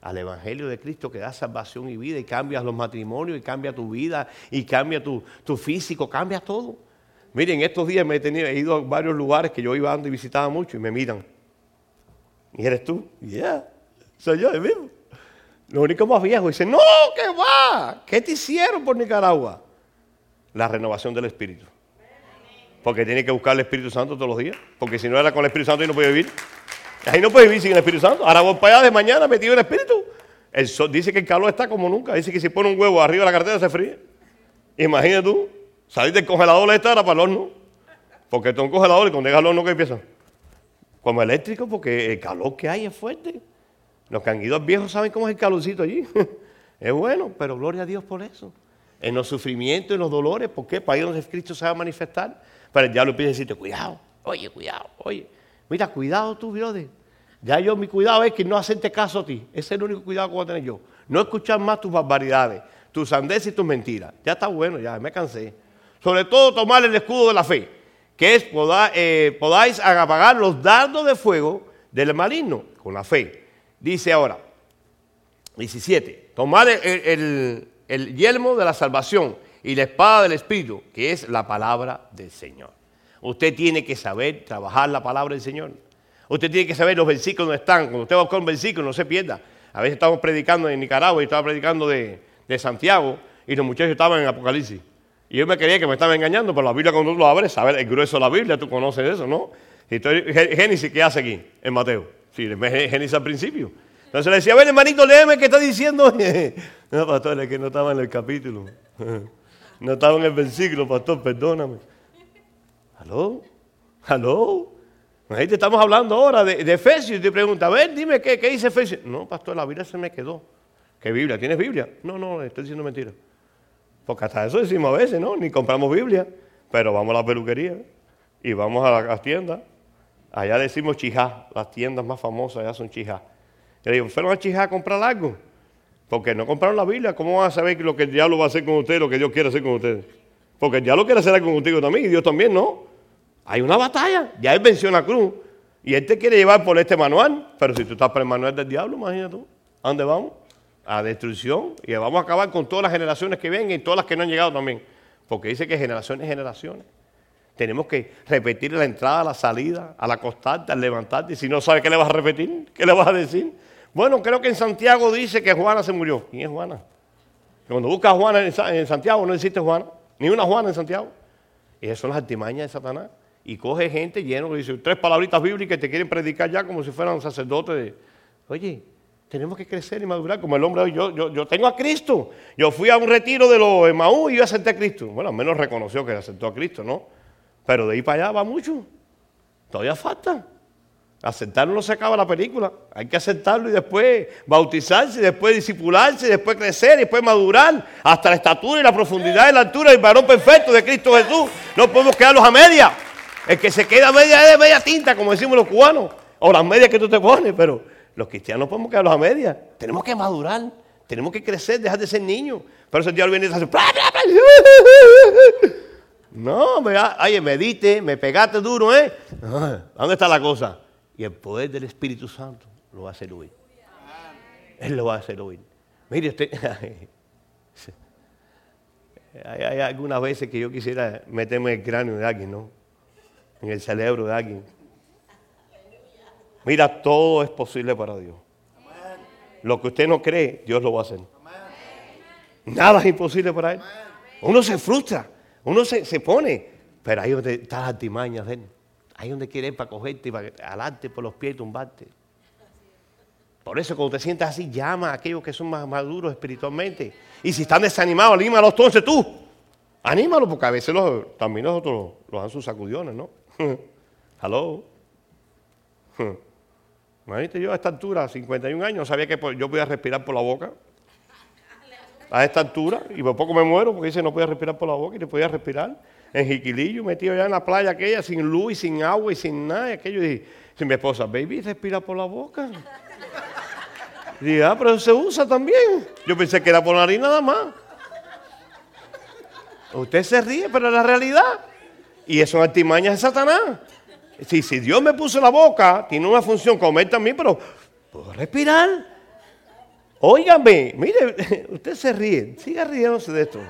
al Evangelio de Cristo que da salvación y vida y cambia los matrimonios y cambia tu vida y cambia tu, físico, cambia todo. Miren, estos días me he, tenido, he ido a varios lugares que yo iba andando y visitaba mucho y me miran. ¿Y eres tú? Ya, soy yo el mismo. Lo único más viejo dice, no, ¿qué va? ¿Qué te hicieron por Nicaragua? La renovación del Espíritu. Porque tiene que buscar el Espíritu Santo todos los días. Porque si no era con el Espíritu Santo, ahí no puede vivir. Ahí no puede vivir sin el Espíritu Santo. Ahora voy para allá de mañana metido en el Espíritu. El dice que el calor está como nunca. Dice que si pone un huevo arriba de la cartera se fríe. Imagínate tú, salir del congelador esta era para el horno. Porque esto es un congelador y cuando llega al horno, ¿qué empieza? Como eléctrico, porque el calor que hay es fuerte. Los ido viejos saben cómo es el calorcito allí. es bueno, pero gloria a Dios por eso. En los sufrimientos, en los dolores, ¿por qué? Para ir donde Cristo se va a manifestar. Pero ya lo empieza a decirte, cuidado, oye, cuidado, oye. Mira, cuidado tú, brother. Ya yo, mi cuidado es que no hacerte caso a ti. Ese es el único cuidado que voy a tener yo. No escuchar más tus barbaridades, tus sandeces y tus mentiras. Ya está bueno, ya me cansé. Sobre todo tomar el escudo de la fe, que es eh, podáis apagar los dardos de fuego del maligno con la fe. Dice ahora, 17, tomar el, el yelmo de la salvación y la espada del Espíritu, que es la palabra del Señor. Usted tiene que saber trabajar la palabra del Señor. Usted tiene que saber los versículos donde están. Cuando usted va a un versículo, no se pierda. A veces estamos predicando en Nicaragua y estaba predicando de, Santiago y los muchachos estaban en Apocalipsis. Y yo me creía que me estaba engañando, pero la Biblia cuando tú lo abres, sabes el grueso de la Biblia, tú conoces eso, ¿no? Y Génesis, ¿qué hace aquí? En Mateo. Sí, Génesis al principio. Entonces le decía, a ver, hermanito, léeme qué está diciendo. no, pastor, es que no estaba en el capítulo. No estaba en el versículo, pastor, perdóname. ¿Aló? ¿Aló? Ahí te estamos hablando ahora de, de Efesios y te pregunta, a ver, dime qué, qué dice Efesios. No, pastor, la Biblia se me quedó. ¿Qué Biblia? ¿Tienes Biblia? No, no, estoy diciendo mentira. Porque hasta eso decimos a veces, ¿no? Ni compramos Biblia, pero vamos a la peluquería y vamos a las tiendas. Allá decimos chijá, las tiendas más famosas allá son chijá. Y le digo, ¿fueron a chijá a comprar algo? Porque no compraron la Biblia. ¿Cómo van a saber lo que el diablo va a hacer con ustedes, lo que Dios quiere hacer con ustedes? Porque el diablo quiere hacer algo contigo también y Dios también, ¿no? Hay una batalla. Ya él venció en la cruz. Y él te quiere llevar por este manual. Pero si tú estás por el manual del diablo, imagínate. ¿A dónde vamos? A destrucción. Y vamos a acabar con todas las generaciones que vengan y todas las que no han llegado también. Porque dice que generaciones, generaciones. Tenemos que repetir la entrada, la salida, al acostarte, al levantarte. Y si no sabes qué le vas a repetir, ¿qué le vas a decir? Bueno, creo que en Santiago dice que Juana se murió. ¿Quién es Juana? Cuando buscas a Juana en Santiago no existe Juana. Ni una Juana en Santiago. Esas son las artimañas de Satanás. Y coge gente lleno, dice tres palabritas bíblicas te quieren predicar ya como si fueran sacerdotes. De, Oye, tenemos que crecer y madurar como el hombre. Yo, yo, yo tengo a Cristo. Yo fui a un retiro de los Emaú y yo acepté a Cristo. Bueno, al menos reconoció que aceptó a Cristo, ¿no? Pero de ahí para allá va mucho. Todavía falta. Aceptarlo no se acaba la película. Hay que aceptarlo y después bautizarse, después disipularse, después crecer, y después madurar hasta la estatura y la profundidad y la altura del varón perfecto de Cristo Jesús. No podemos quedarlos a media. El que se queda a media es media tinta, como decimos los cubanos, o las medias que tú te pones, pero los cristianos no podemos quedarlos a media. Tenemos que madurar, tenemos que crecer, dejar de ser niños. Pero ese diablo viene y hace. No, me, oye, medite, me pegaste duro, ¿eh? ¿Dónde está la cosa? Y el poder del Espíritu Santo lo va a hacer oír. Él lo va a hacer oír. Mire usted, hay, algunas veces que yo quisiera meterme el cráneo de alguien, ¿no? En el cerebro de alguien. Mira, todo es posible para Dios. Lo que usted no cree, Dios lo va a hacer. Nada es imposible para Él. Uno se frustra, uno se, se pone, pero ahí donde están las artimañas de. Ahí donde quiere ir para cogerte y para alarte por los pies y tumbarte. Por eso cuando te sientas así, llama a aquellos que son más maduros espiritualmente. Y si están desanimados, anímalos entonces tú. Anímalos porque a veces los, también nosotros los dan sus sacudiones, ¿no? Hello. Imagínate yo a esta altura, 51 años, sabía que yo podía respirar por la boca. A esta altura, y por poco me muero porque dice no podía respirar por la boca y no podía respirar en Jiquilillo, metido allá en la playa aquella, sin luz y sin agua y sin nada. Y aquello, dije, mi esposa, baby, respira por la boca. Dije, ah, pero se usa también. Yo pensé que era por la nariz nada más. Usted se ríe, pero es la realidad. Y eso es artimañas de Satanás. Si, si Dios me puso la boca, tiene una función como él también, pero puedo respirar. Óigame, mire, usted se ríe, siga riéndose de esto.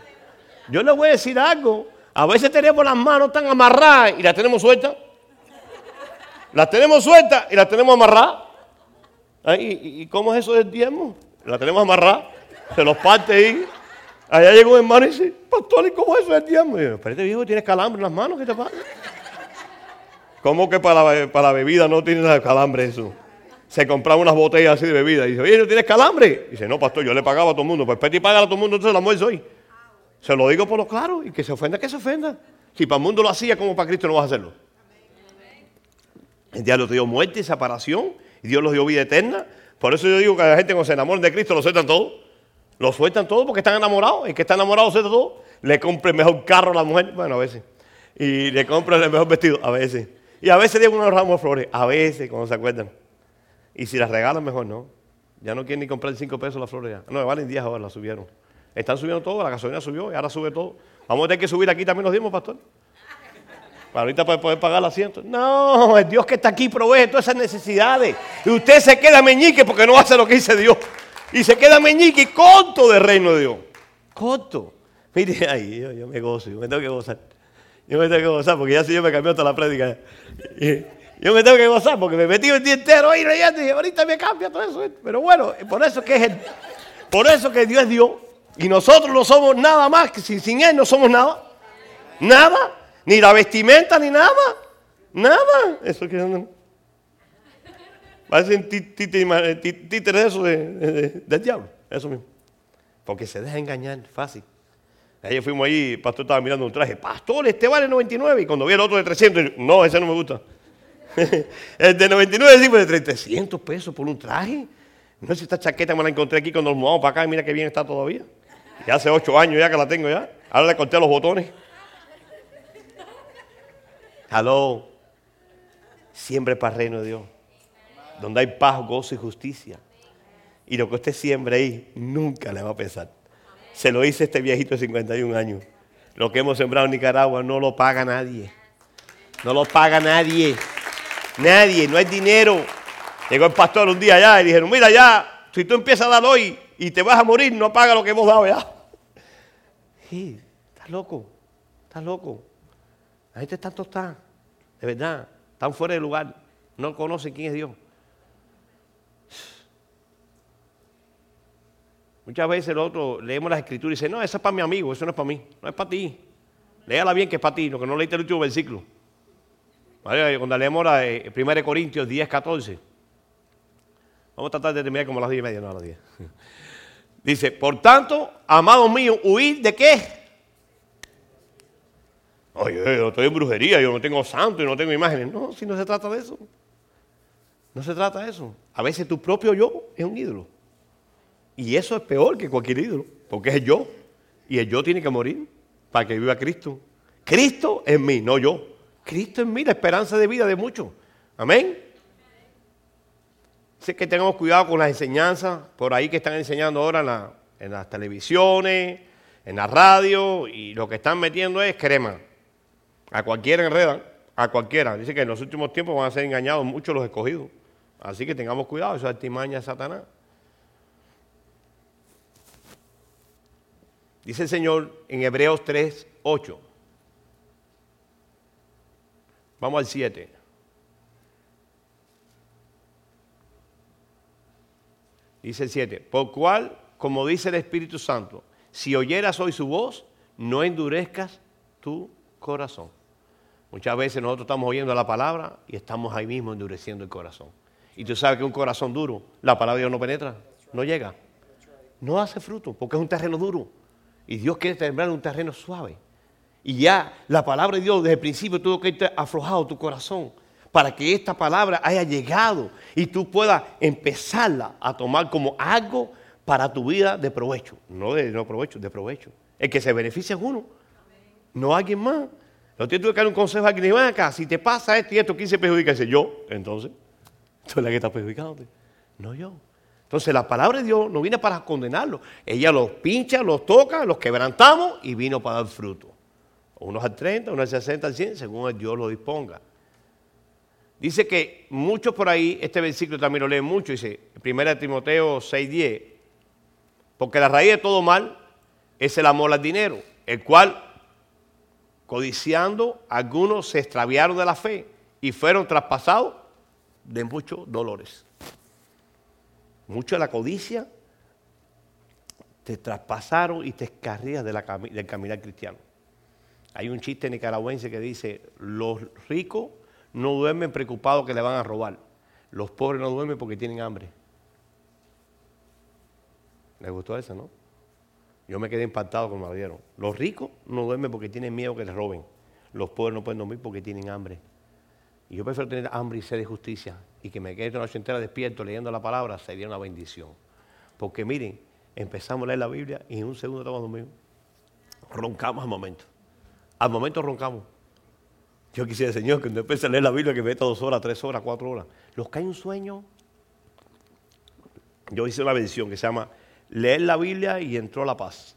Yo le voy a decir algo. A veces tenemos las manos tan amarradas y las tenemos sueltas. Las tenemos sueltas y las tenemos amarradas. ¿Y, cómo es eso del diezmo? Las tenemos amarradas, se los parte ahí. Allá llegó un hermano y dice, pastor, ¿y cómo es eso del diezmo? Y yo, espérate, viejo, tienes calambre en las manos, ¿qué te pasa? ¿Cómo que para la, para la bebida no tienes calambre eso? Se compraba unas botellas así de bebida y dice, oye, ¿no tienes calambre? Y dice, no, pastor, yo le pagaba a todo el mundo. Pues Peti paga a todo el mundo, entonces la muerte hoy. Se lo digo por lo claro y que se ofenda, que se ofenda. Si para el mundo lo hacía, como para Cristo no vas a hacerlo? El diablo te dio muerte y separación y Dios los dio vida eterna. Por eso yo digo que la gente cuando se enamora de Cristo lo sueltan todo. Lo sueltan todo porque están enamorados. El que está enamorado suelta todo. Le compra el mejor carro a la mujer, bueno, a veces. Y le compra el mejor vestido, a veces. Y a veces le unos ramos de flores, a veces, cuando se acuerdan. Y si las regalan, mejor no. Ya no quieren ni comprar 5 pesos las flores ya. No, valen 10 ahora, las subieron. Están subiendo todo, la gasolina subió y ahora sube todo. Vamos a tener que subir aquí también los diezmos, pastor. Ahorita para poder pagar el asiento. No, el Dios que está aquí provee todas esas necesidades. Y usted se queda meñique porque no hace lo que dice Dios. Y se queda meñique corto del reino de Dios. Corto. Mire ahí, yo, me gozo, yo me tengo que gozar. Yo me tengo que gozar porque ya si yo me cambió toda la prédica. Yo me tengo que gozar porque me metí el día entero ahí leyendo y ahorita me cambia todo eso. Pero bueno, por eso que es el, por eso que Dios es Dios. Y nosotros no somos nada más, que sin, Él no somos nada. Nada. Ni la vestimenta, ni nada. Nada. Eso que Parecen títeres eso de, del diablo. Eso mismo. Porque se deja engañar fácil. Ayer fuimos ahí, el pastor estaba mirando un traje. Pastor, este vale 99. Y cuando vi el otro de 300, no, ese no me gusta. el de 99 sí, pues de 300 pesos por un traje. No sé si esta chaqueta me la encontré aquí cuando nos mudamos para acá y mira qué bien está todavía. Ya hace ocho años ya que la tengo ya. Ahora le corté los botones. Hello. Siempre para el reino de Dios. Donde hay paz, gozo y justicia. Y lo que usted siempre ahí nunca le va a pesar. Se lo dice este viejito de 51 años. Lo que hemos sembrado en Nicaragua no lo paga nadie. No lo paga nadie. Nadie, no hay dinero. Llegó el pastor un día allá y dijeron, mira ya, si tú empiezas a dar hoy y te vas a morir, no paga lo que hemos dado ya. Sí, estás loco, estás loco. La gente está tostada, de verdad, están fuera de lugar, no conocen quién es Dios. Muchas veces nosotros leemos las escrituras y dicen, no, eso es para mi amigo, eso no es para mí, no es para ti. Léala bien que es para ti, lo que no leíste el último versículo. Cuando leemos la 1 Corintios 10, 14. Vamos a tratar de terminar como a las 10 y media, no a las 10. Dice, por tanto, amados míos, huir de qué? Oye, yo estoy en brujería, yo no tengo santo y no tengo imágenes. No, si no se trata de eso. No se trata de eso. A veces tu propio yo es un ídolo. Y eso es peor que cualquier ídolo, porque es el yo. Y el yo tiene que morir para que viva Cristo. Cristo en mí, no yo. Cristo en mí, la esperanza de vida de muchos. Amén. Sé que tengamos cuidado con las enseñanzas por ahí que están enseñando ahora en, las televisiones, en la radio, y lo que están metiendo es crema. A cualquiera enredan, a cualquiera. Dice que en los últimos tiempos van a ser engañados muchos los escogidos. Así que tengamos cuidado, eso es artimaña de Satanás. Dice el Señor en Hebreos 3, 8. Vamos al 7. Dice el 7. Por cual, como dice el Espíritu Santo, si oyeras hoy su voz, no endurezcas tu corazón. Muchas veces nosotros estamos oyendo la palabra y estamos ahí mismo endureciendo el corazón. Y tú sabes que un corazón duro, la palabra de Dios no penetra, no llega. No hace fruto porque es un terreno duro. Y Dios quiere sembrar un terreno suave. Y ya la palabra de Dios desde el principio tuvo que estar aflojado tu corazón para que esta palabra haya llegado y tú puedas empezarla a tomar como algo para tu vida de provecho. No de no provecho, de provecho. El que se beneficia es uno, no alguien más. No tienes que dar un consejo a alguien y acá, si te pasa esto y esto, ¿quién se perjudica? Dice yo, entonces, tú eres la que está perjudicándote, no yo. Entonces la palabra de Dios no viene para condenarlos. Ella los pincha, los toca, los quebrantamos y vino para dar fruto. Unos al 30, unos al 60, al 100, según Dios lo disponga. Dice que muchos por ahí, este versículo también lo leen mucho, dice 1 Timoteo 6:10, porque la raíz de todo mal es el amor al dinero, el cual, codiciando, algunos se extraviaron de la fe y fueron traspasados de muchos dolores. Mucho de la codicia te traspasaron y te escarrías de del caminar cristiano. Hay un chiste nicaragüense que dice, los ricos no duermen preocupados que le van a robar. Los pobres no duermen porque tienen hambre. ¿Les gustó eso, no? Yo me quedé impactado con lo dieron. Los ricos no duermen porque tienen miedo que les roben. Los pobres no pueden dormir porque tienen hambre. Y yo prefiero tener hambre y sed de justicia y que me quede una noche entera despierto leyendo la palabra, sería una bendición. Porque miren, empezamos a leer la Biblia y en un segundo estamos dormidos. Roncamos al momento. Al momento roncamos. Yo quisiera, Señor, que no empiece a leer la Biblia que me meta dos horas, tres horas, cuatro horas. Los cae un sueño. Yo hice una bendición que se llama leer la Biblia y entró la paz.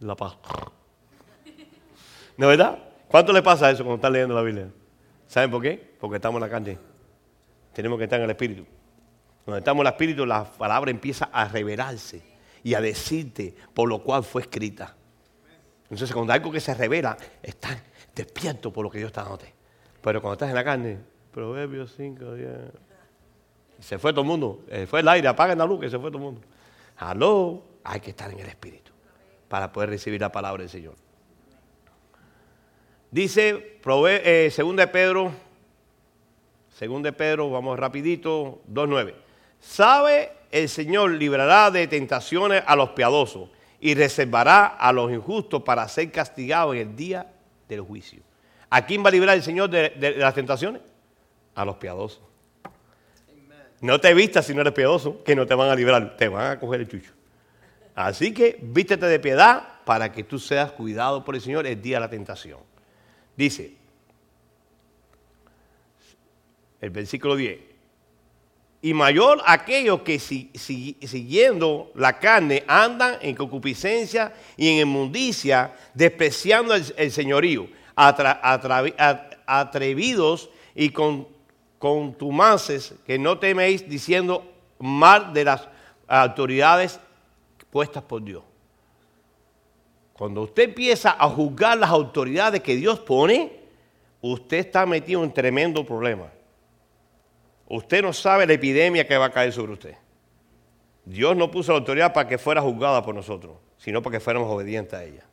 La paz. ¿No es verdad? ¿Cuánto le pasa eso cuando están leyendo la Biblia? ¿Saben por qué? Porque estamos en la calle. Tenemos que estar en el Espíritu. Cuando estamos en el Espíritu, la palabra empieza a revelarse y a decirte por lo cual fue escrita. Entonces, cuando algo que se revela, estás despierto por lo que Dios está dándote. Pero cuando estás en la carne, Proverbios 5, 10. Se fue todo el mundo. Eh, fue el aire, apaguen la luz, que se fue todo el mundo. Aló, hay que estar en el Espíritu para poder recibir la palabra del Señor. Dice, eh, según de Pedro según de Pedro, vamos rapidito, 2.9. Sabe el Señor librará de tentaciones a los piadosos y reservará a los injustos para ser castigados en el día del juicio. ¿A quién va a librar el Señor de, de las tentaciones? A los piadosos. No te vistas si no eres piadoso, que no te van a librar, te van a coger el chucho. Así que vístete de piedad para que tú seas cuidado por el Señor el día de la tentación. Dice el versículo 10. Y mayor aquellos que si- si- siguiendo la carne andan en concupiscencia y en inmundicia, despreciando el, señorío, atrevidos y con contumaces que no teméis diciendo mal de las autoridades puestas por Dios. Cuando usted empieza a juzgar las autoridades que Dios pone, usted está metido en tremendo problema. Usted no sabe la epidemia que va a caer sobre usted. Dios no puso la autoridad para que fuera juzgada por nosotros, sino para que fuéramos obedientes a ella.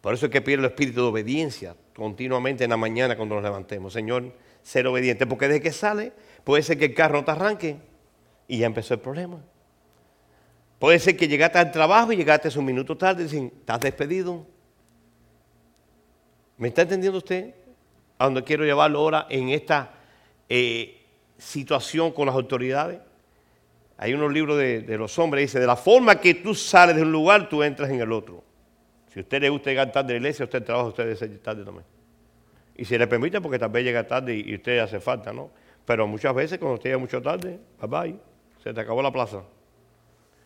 Por eso es que pide el espíritu de obediencia continuamente en la mañana cuando nos levantemos. Señor, ser obediente, porque desde que sale puede ser que el carro no te arranque y ya empezó el problema. Puede ser que llegaste al trabajo y llegaste un minuto tarde y dicen, estás despedido. ¿Me está entendiendo usted? A donde quiero llevarlo ahora en esta eh, situación con las autoridades. Hay unos libros de, los hombres, dice, de la forma que tú sales de un lugar, tú entras en el otro. Si a usted le gusta llegar tarde a la iglesia, usted trabaja, usted debe ser tarde también. Y si le permite, porque tal vez llega tarde y, y usted hace falta, ¿no? Pero muchas veces cuando usted llega mucho tarde, bye bye, se te acabó la plaza.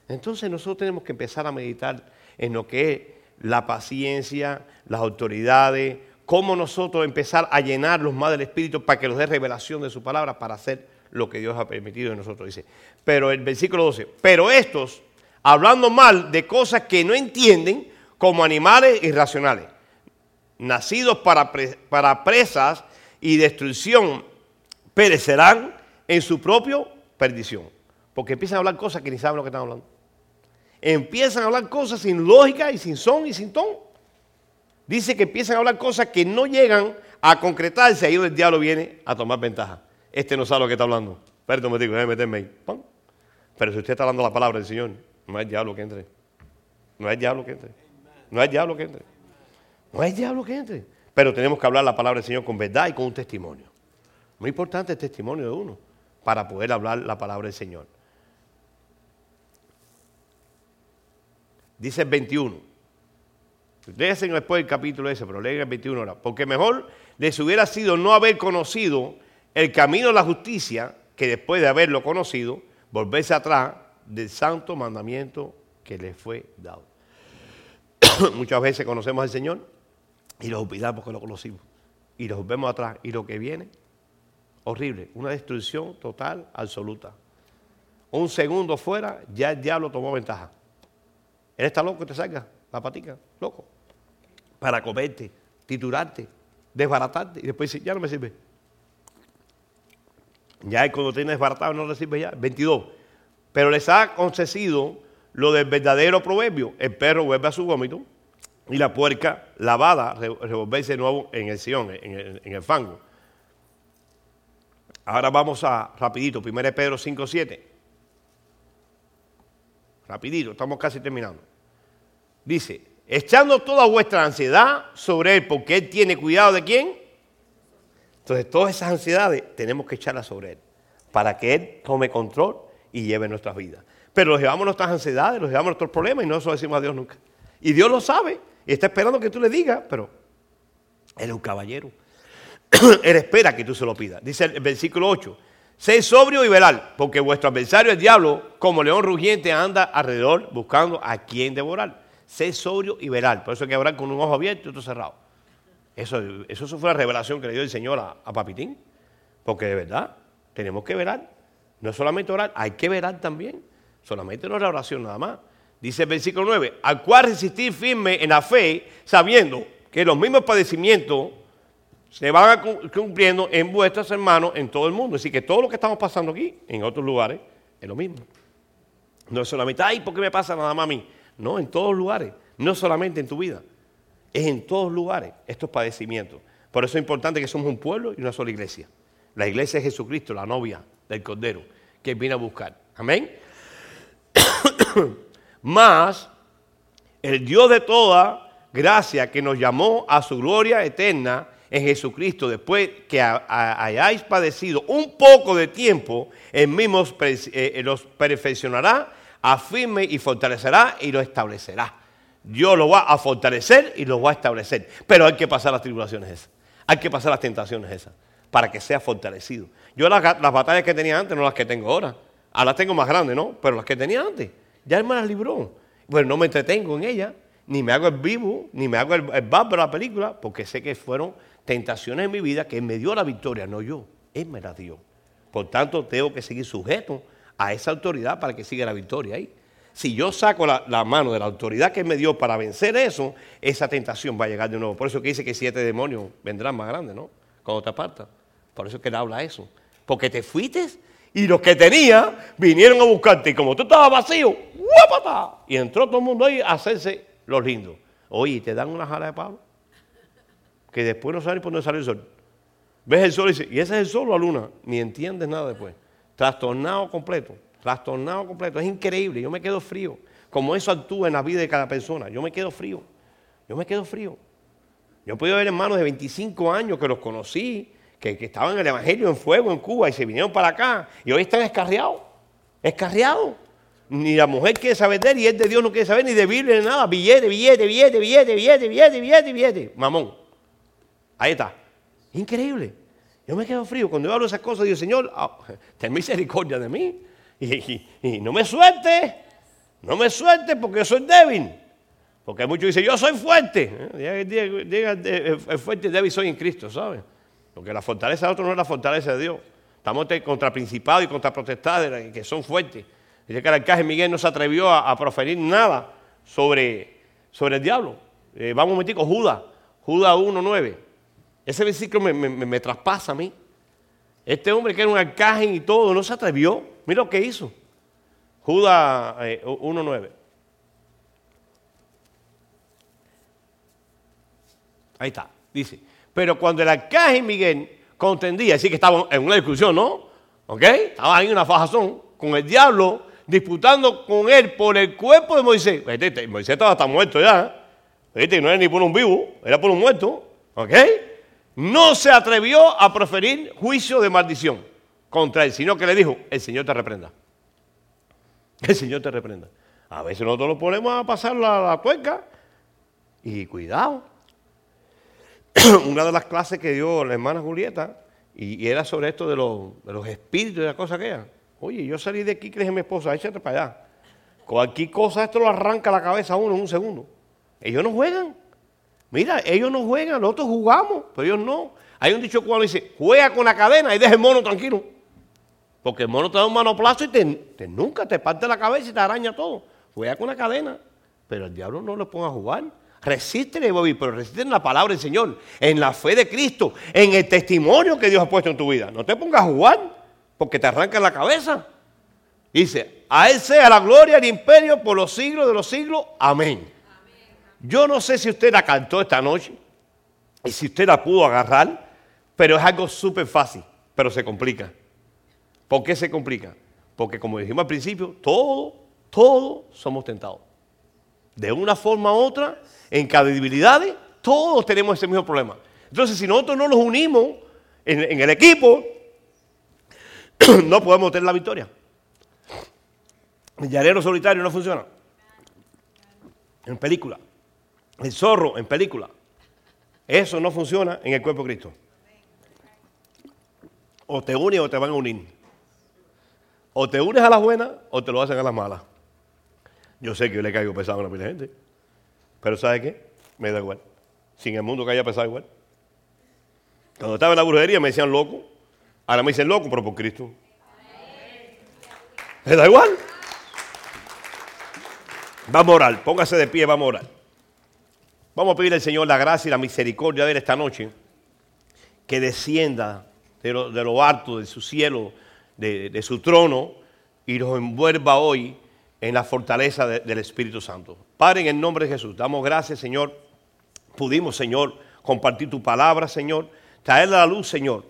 Entonces nosotros tenemos que empezar a meditar en lo que es la paciencia, las autoridades, cómo nosotros empezar a llenarlos más del Espíritu para que nos dé revelación de su palabra para hacer lo que Dios ha permitido en nosotros. Dice, pero el versículo 12, pero estos, hablando mal de cosas que no entienden, como animales irracionales, nacidos para, para presas y destrucción, perecerán en su propia perdición. Porque empiezan a hablar cosas que ni saben lo que están hablando. Empiezan a hablar cosas sin lógica y sin son y sin ton. Dice que empiezan a hablar cosas que no llegan a concretarse. Ahí donde el diablo viene a tomar ventaja. Este no sabe lo que está hablando. Espérate un déjame meterme ahí. Pero si usted está hablando la palabra del Señor, no el diablo que entre. No el diablo que entre. No el diablo que entre. No el diablo que entre. Pero tenemos que hablar la palabra del Señor con verdad y con un testimonio. Muy importante el testimonio de uno para poder hablar la palabra del Señor. Dice el 21. Léanse después el capítulo ese, pero lean el 21 ahora. Porque mejor les hubiera sido no haber conocido el camino de la justicia que después de haberlo conocido, volverse atrás del santo mandamiento que les fue dado. Muchas veces conocemos al Señor y lo olvidamos que lo conocimos. Y nos volvemos atrás. Y lo que viene, horrible. Una destrucción total, absoluta. Un segundo fuera, ya el diablo tomó ventaja. Él está loco que te salga la patica, loco. Para comerte, titurarte, desbaratarte. Y después dice, ya no me sirve. Ya cuando tienes desbaratado no le sirve ya. 22. Pero les ha concedido lo del verdadero proverbio. El perro vuelve a su vómito y la puerca lavada re- revolverse de nuevo en el sion, en el, en el fango. Ahora vamos a, rapidito, 1 Pedro 5, 7. Rapidito, estamos casi terminando. Dice, echando toda vuestra ansiedad sobre Él, porque Él tiene cuidado de quién. Entonces, todas esas ansiedades tenemos que echarlas sobre Él, para que Él tome control y lleve nuestras vidas. Pero los llevamos nuestras ansiedades, los llevamos nuestros problemas y no eso decimos a Dios nunca. Y Dios lo sabe y está esperando que tú le digas, pero Él es un caballero. Él espera que tú se lo pidas. Dice el versículo 8. Sé sobrio y velar, porque vuestro adversario, el diablo, como león rugiente, anda alrededor buscando a quien devorar. Sé sobrio y velar. Por eso hay que orar con un ojo abierto y otro cerrado. Eso, eso fue la revelación que le dio el Señor a, Papitín. Porque de verdad, tenemos que velar. No solamente orar, hay que velar también. Solamente no es la oración nada más. Dice el versículo 9, al cual resistir firme en la fe, sabiendo que los mismos padecimientos se van cumpliendo en vuestros hermanos en todo el mundo. Así que todo lo que estamos pasando aquí, en otros lugares, es lo mismo. No es solamente, ay, ¿por qué me pasa nada más a mí? No, en todos lugares, no solamente en tu vida, es en todos lugares estos padecimientos. Por eso es importante que somos un pueblo y una sola iglesia. La iglesia es Jesucristo, la novia del Cordero, que viene a buscar. Amén. Más El Dios de toda gracia que nos llamó a su gloria eterna en Jesucristo, después que hayáis padecido un poco de tiempo, Él mismo eh, los perfeccionará, afirme y fortalecerá y lo establecerá. Dios lo va a fortalecer y lo va a establecer. Pero hay que pasar las tribulaciones esas. Hay que pasar las tentaciones esas para que sea fortalecido. Yo las, batallas que tenía antes no las que tengo ahora. Ahora las tengo más grandes, ¿no? Pero las que tenía antes, ya Él me las libró. Bueno, no me entretengo en ellas, ni me hago el vivo, ni me hago el, el de la película, porque sé que fueron tentaciones en mi vida que me dio la victoria, no yo. Él me la dio. Por tanto, tengo que seguir sujeto a esa autoridad para que siga la victoria ahí. Si yo saco la, mano de la autoridad que me dio para vencer eso, esa tentación va a llegar de nuevo. Por eso que dice que siete demonios vendrán más grandes, ¿no? Cuando te apartas. Por eso que Él habla eso. Porque te fuiste y los que tenía vinieron a buscarte. Y como tú estabas vacío, ¡guapata! Y entró todo el mundo ahí a hacerse los lindos. Oye, te dan una jala de palo. Que después no sabes por dónde sale el sol. Ves el sol y dices, ¿y ese es el sol o la luna? Ni entiendes nada después. Trastornado completo. Trastornado completo. Es increíble. Yo me quedo frío. Como eso actúa en la vida de cada persona. Yo me quedo frío. Yo me quedo frío. Yo he podido ver hermanos de 25 años que los conocí, que, estaban en el Evangelio en fuego en Cuba y se vinieron para acá y hoy están escarriados. Escarriados. Ni la mujer quiere saber de él y él de Dios no quiere saber ni de Biblia ni nada. Billete, billete, billete, billete, billete, billete, billete, billete. Mamón. Ahí está. Increíble. Yo me quedo frío. Cuando yo hablo esas cosas, digo, Señor, oh, ten misericordia de mí. Y, no me suelte. No me suelte porque yo soy débil. Porque muchos dicen, yo soy fuerte. ¿eh? Diga, el fuerte y débil soy en Cristo, ¿sabes? Porque la fortaleza de otro no es la fortaleza de Dios. Estamos contra principados y contra potestades que son fuertes. Dice que el arcángel Miguel no se atrevió a, proferir nada sobre, sobre el diablo. Eh, vamos un momentico, Judas, Judas 1.9. Ese versículo me, traspasa a mí. Este hombre que era un arcángel y todo, no se atrevió. Mira lo que hizo. Judas 1.9. Eh, Ahí está. Dice, pero cuando el arcángel Miguel contendía, así que estaba en una discusión, ¿no? ¿Ok? Estaba ahí en una fajazón con el diablo disputando con él por el cuerpo de Moisés. Moisés estaba hasta muerto ya. ¿eh? No era ni por un vivo, era por un muerto. ¿Ok? No se atrevió a proferir juicio de maldición contra él, sino que le dijo, el Señor te reprenda. El Señor te reprenda. A veces nosotros lo ponemos a pasar la, la tuerca y cuidado. Una de las clases que dio la hermana Julieta, y, era sobre esto de, los espíritus y las cosas que. Oye, yo salí de aquí, crees mi esposa, échate para allá. Cualquier cosa, esto lo arranca la cabeza a uno en un segundo. Ellos no juegan. Mira, ellos no juegan, nosotros jugamos, pero ellos no. Hay un dicho que dice, juega con la cadena y deja el mono tranquilo. Porque el mono te da un manoplazo y te, nunca te parte la cabeza y te araña todo. Juega con la cadena. Pero el diablo no lo ponga a jugar. Resístele, Bobby, pero resiste en la palabra del Señor, en la fe de Cristo, en el testimonio que Dios ha puesto en tu vida. No te pongas a jugar, porque te arranca la cabeza. Dice, a Él sea la gloria el imperio por los siglos de los siglos. Amén. Yo no sé si usted la cantó esta noche y si usted la pudo agarrar, pero es algo súper fácil, pero se complica. ¿Por qué se complica? Porque como dijimos al principio, todos, todos somos tentados. De una forma u otra, en cada debilidad, todos tenemos ese mismo problema. Entonces, si nosotros no nos unimos en, el equipo, no podemos tener la victoria. El llanero solitario no funciona. En película. El zorro en película. Eso no funciona en el cuerpo de Cristo. O te unes o te van a unir. O te unes a las buenas o te lo hacen a las malas. Yo sé que yo le caigo pesado a la gente. Pero ¿sabe qué? Me da igual. Sin el mundo que haya pesado igual. Cuando estaba en la brujería me decían loco. Ahora me dicen loco, pero por Cristo. Me da igual. Va a morar. Póngase de pie, va a morar. Vamos a pedir al Señor la gracia y la misericordia de él esta noche, que descienda de lo, alto, de su cielo, de, su trono, y nos envuelva hoy en la fortaleza del Espíritu Santo. Padre, en el nombre de Jesús, damos gracias, Señor. Pudimos, Señor, compartir tu palabra, Señor. Traer a la luz, Señor,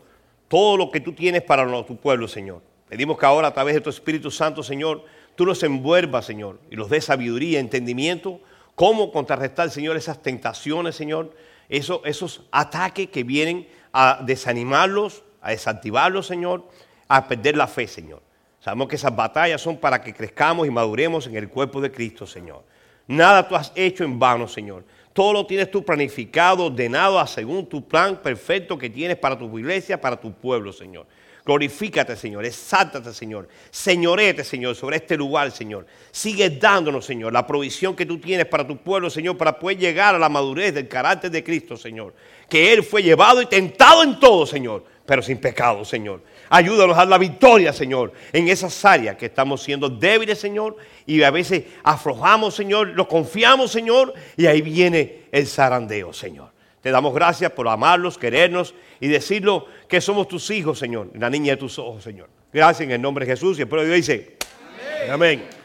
todo lo que tú tienes para tu pueblo, Señor. Pedimos que ahora, a través de tu Espíritu Santo, Señor, tú nos envuelvas, Señor, y nos des sabiduría, entendimiento cómo contrarrestar, Señor, esas tentaciones, Señor, esos, esos ataques que vienen a desanimarlos, a desactivarlos, Señor, a perder la fe, Señor. Sabemos que esas batallas son para que crezcamos y maduremos en el cuerpo de Cristo, Señor. Nada tú has hecho en vano, Señor. Todo lo tienes tú planificado, ordenado según tu plan perfecto que tienes para tu iglesia, para tu pueblo, Señor. Glorifícate, Señor. Exáltate, Señor. Señorete, Señor, sobre este lugar, Señor. Sigue dándonos, Señor, la provisión que tú tienes para tu pueblo, Señor, para poder llegar a la madurez del carácter de Cristo, Señor. Que Él fue llevado y tentado en todo, Señor, pero sin pecado, Señor. Ayúdanos a dar la victoria, Señor, en esas áreas que estamos siendo débiles, Señor, y a veces aflojamos, Señor, lo confiamos, Señor, y ahí viene el zarandeo, Señor. Te damos gracias por amarlos, querernos y decirlo que somos tus hijos, Señor, la niña de tus ojos, Señor. Gracias en el nombre de Jesús y el pueblo Dios dice, amén.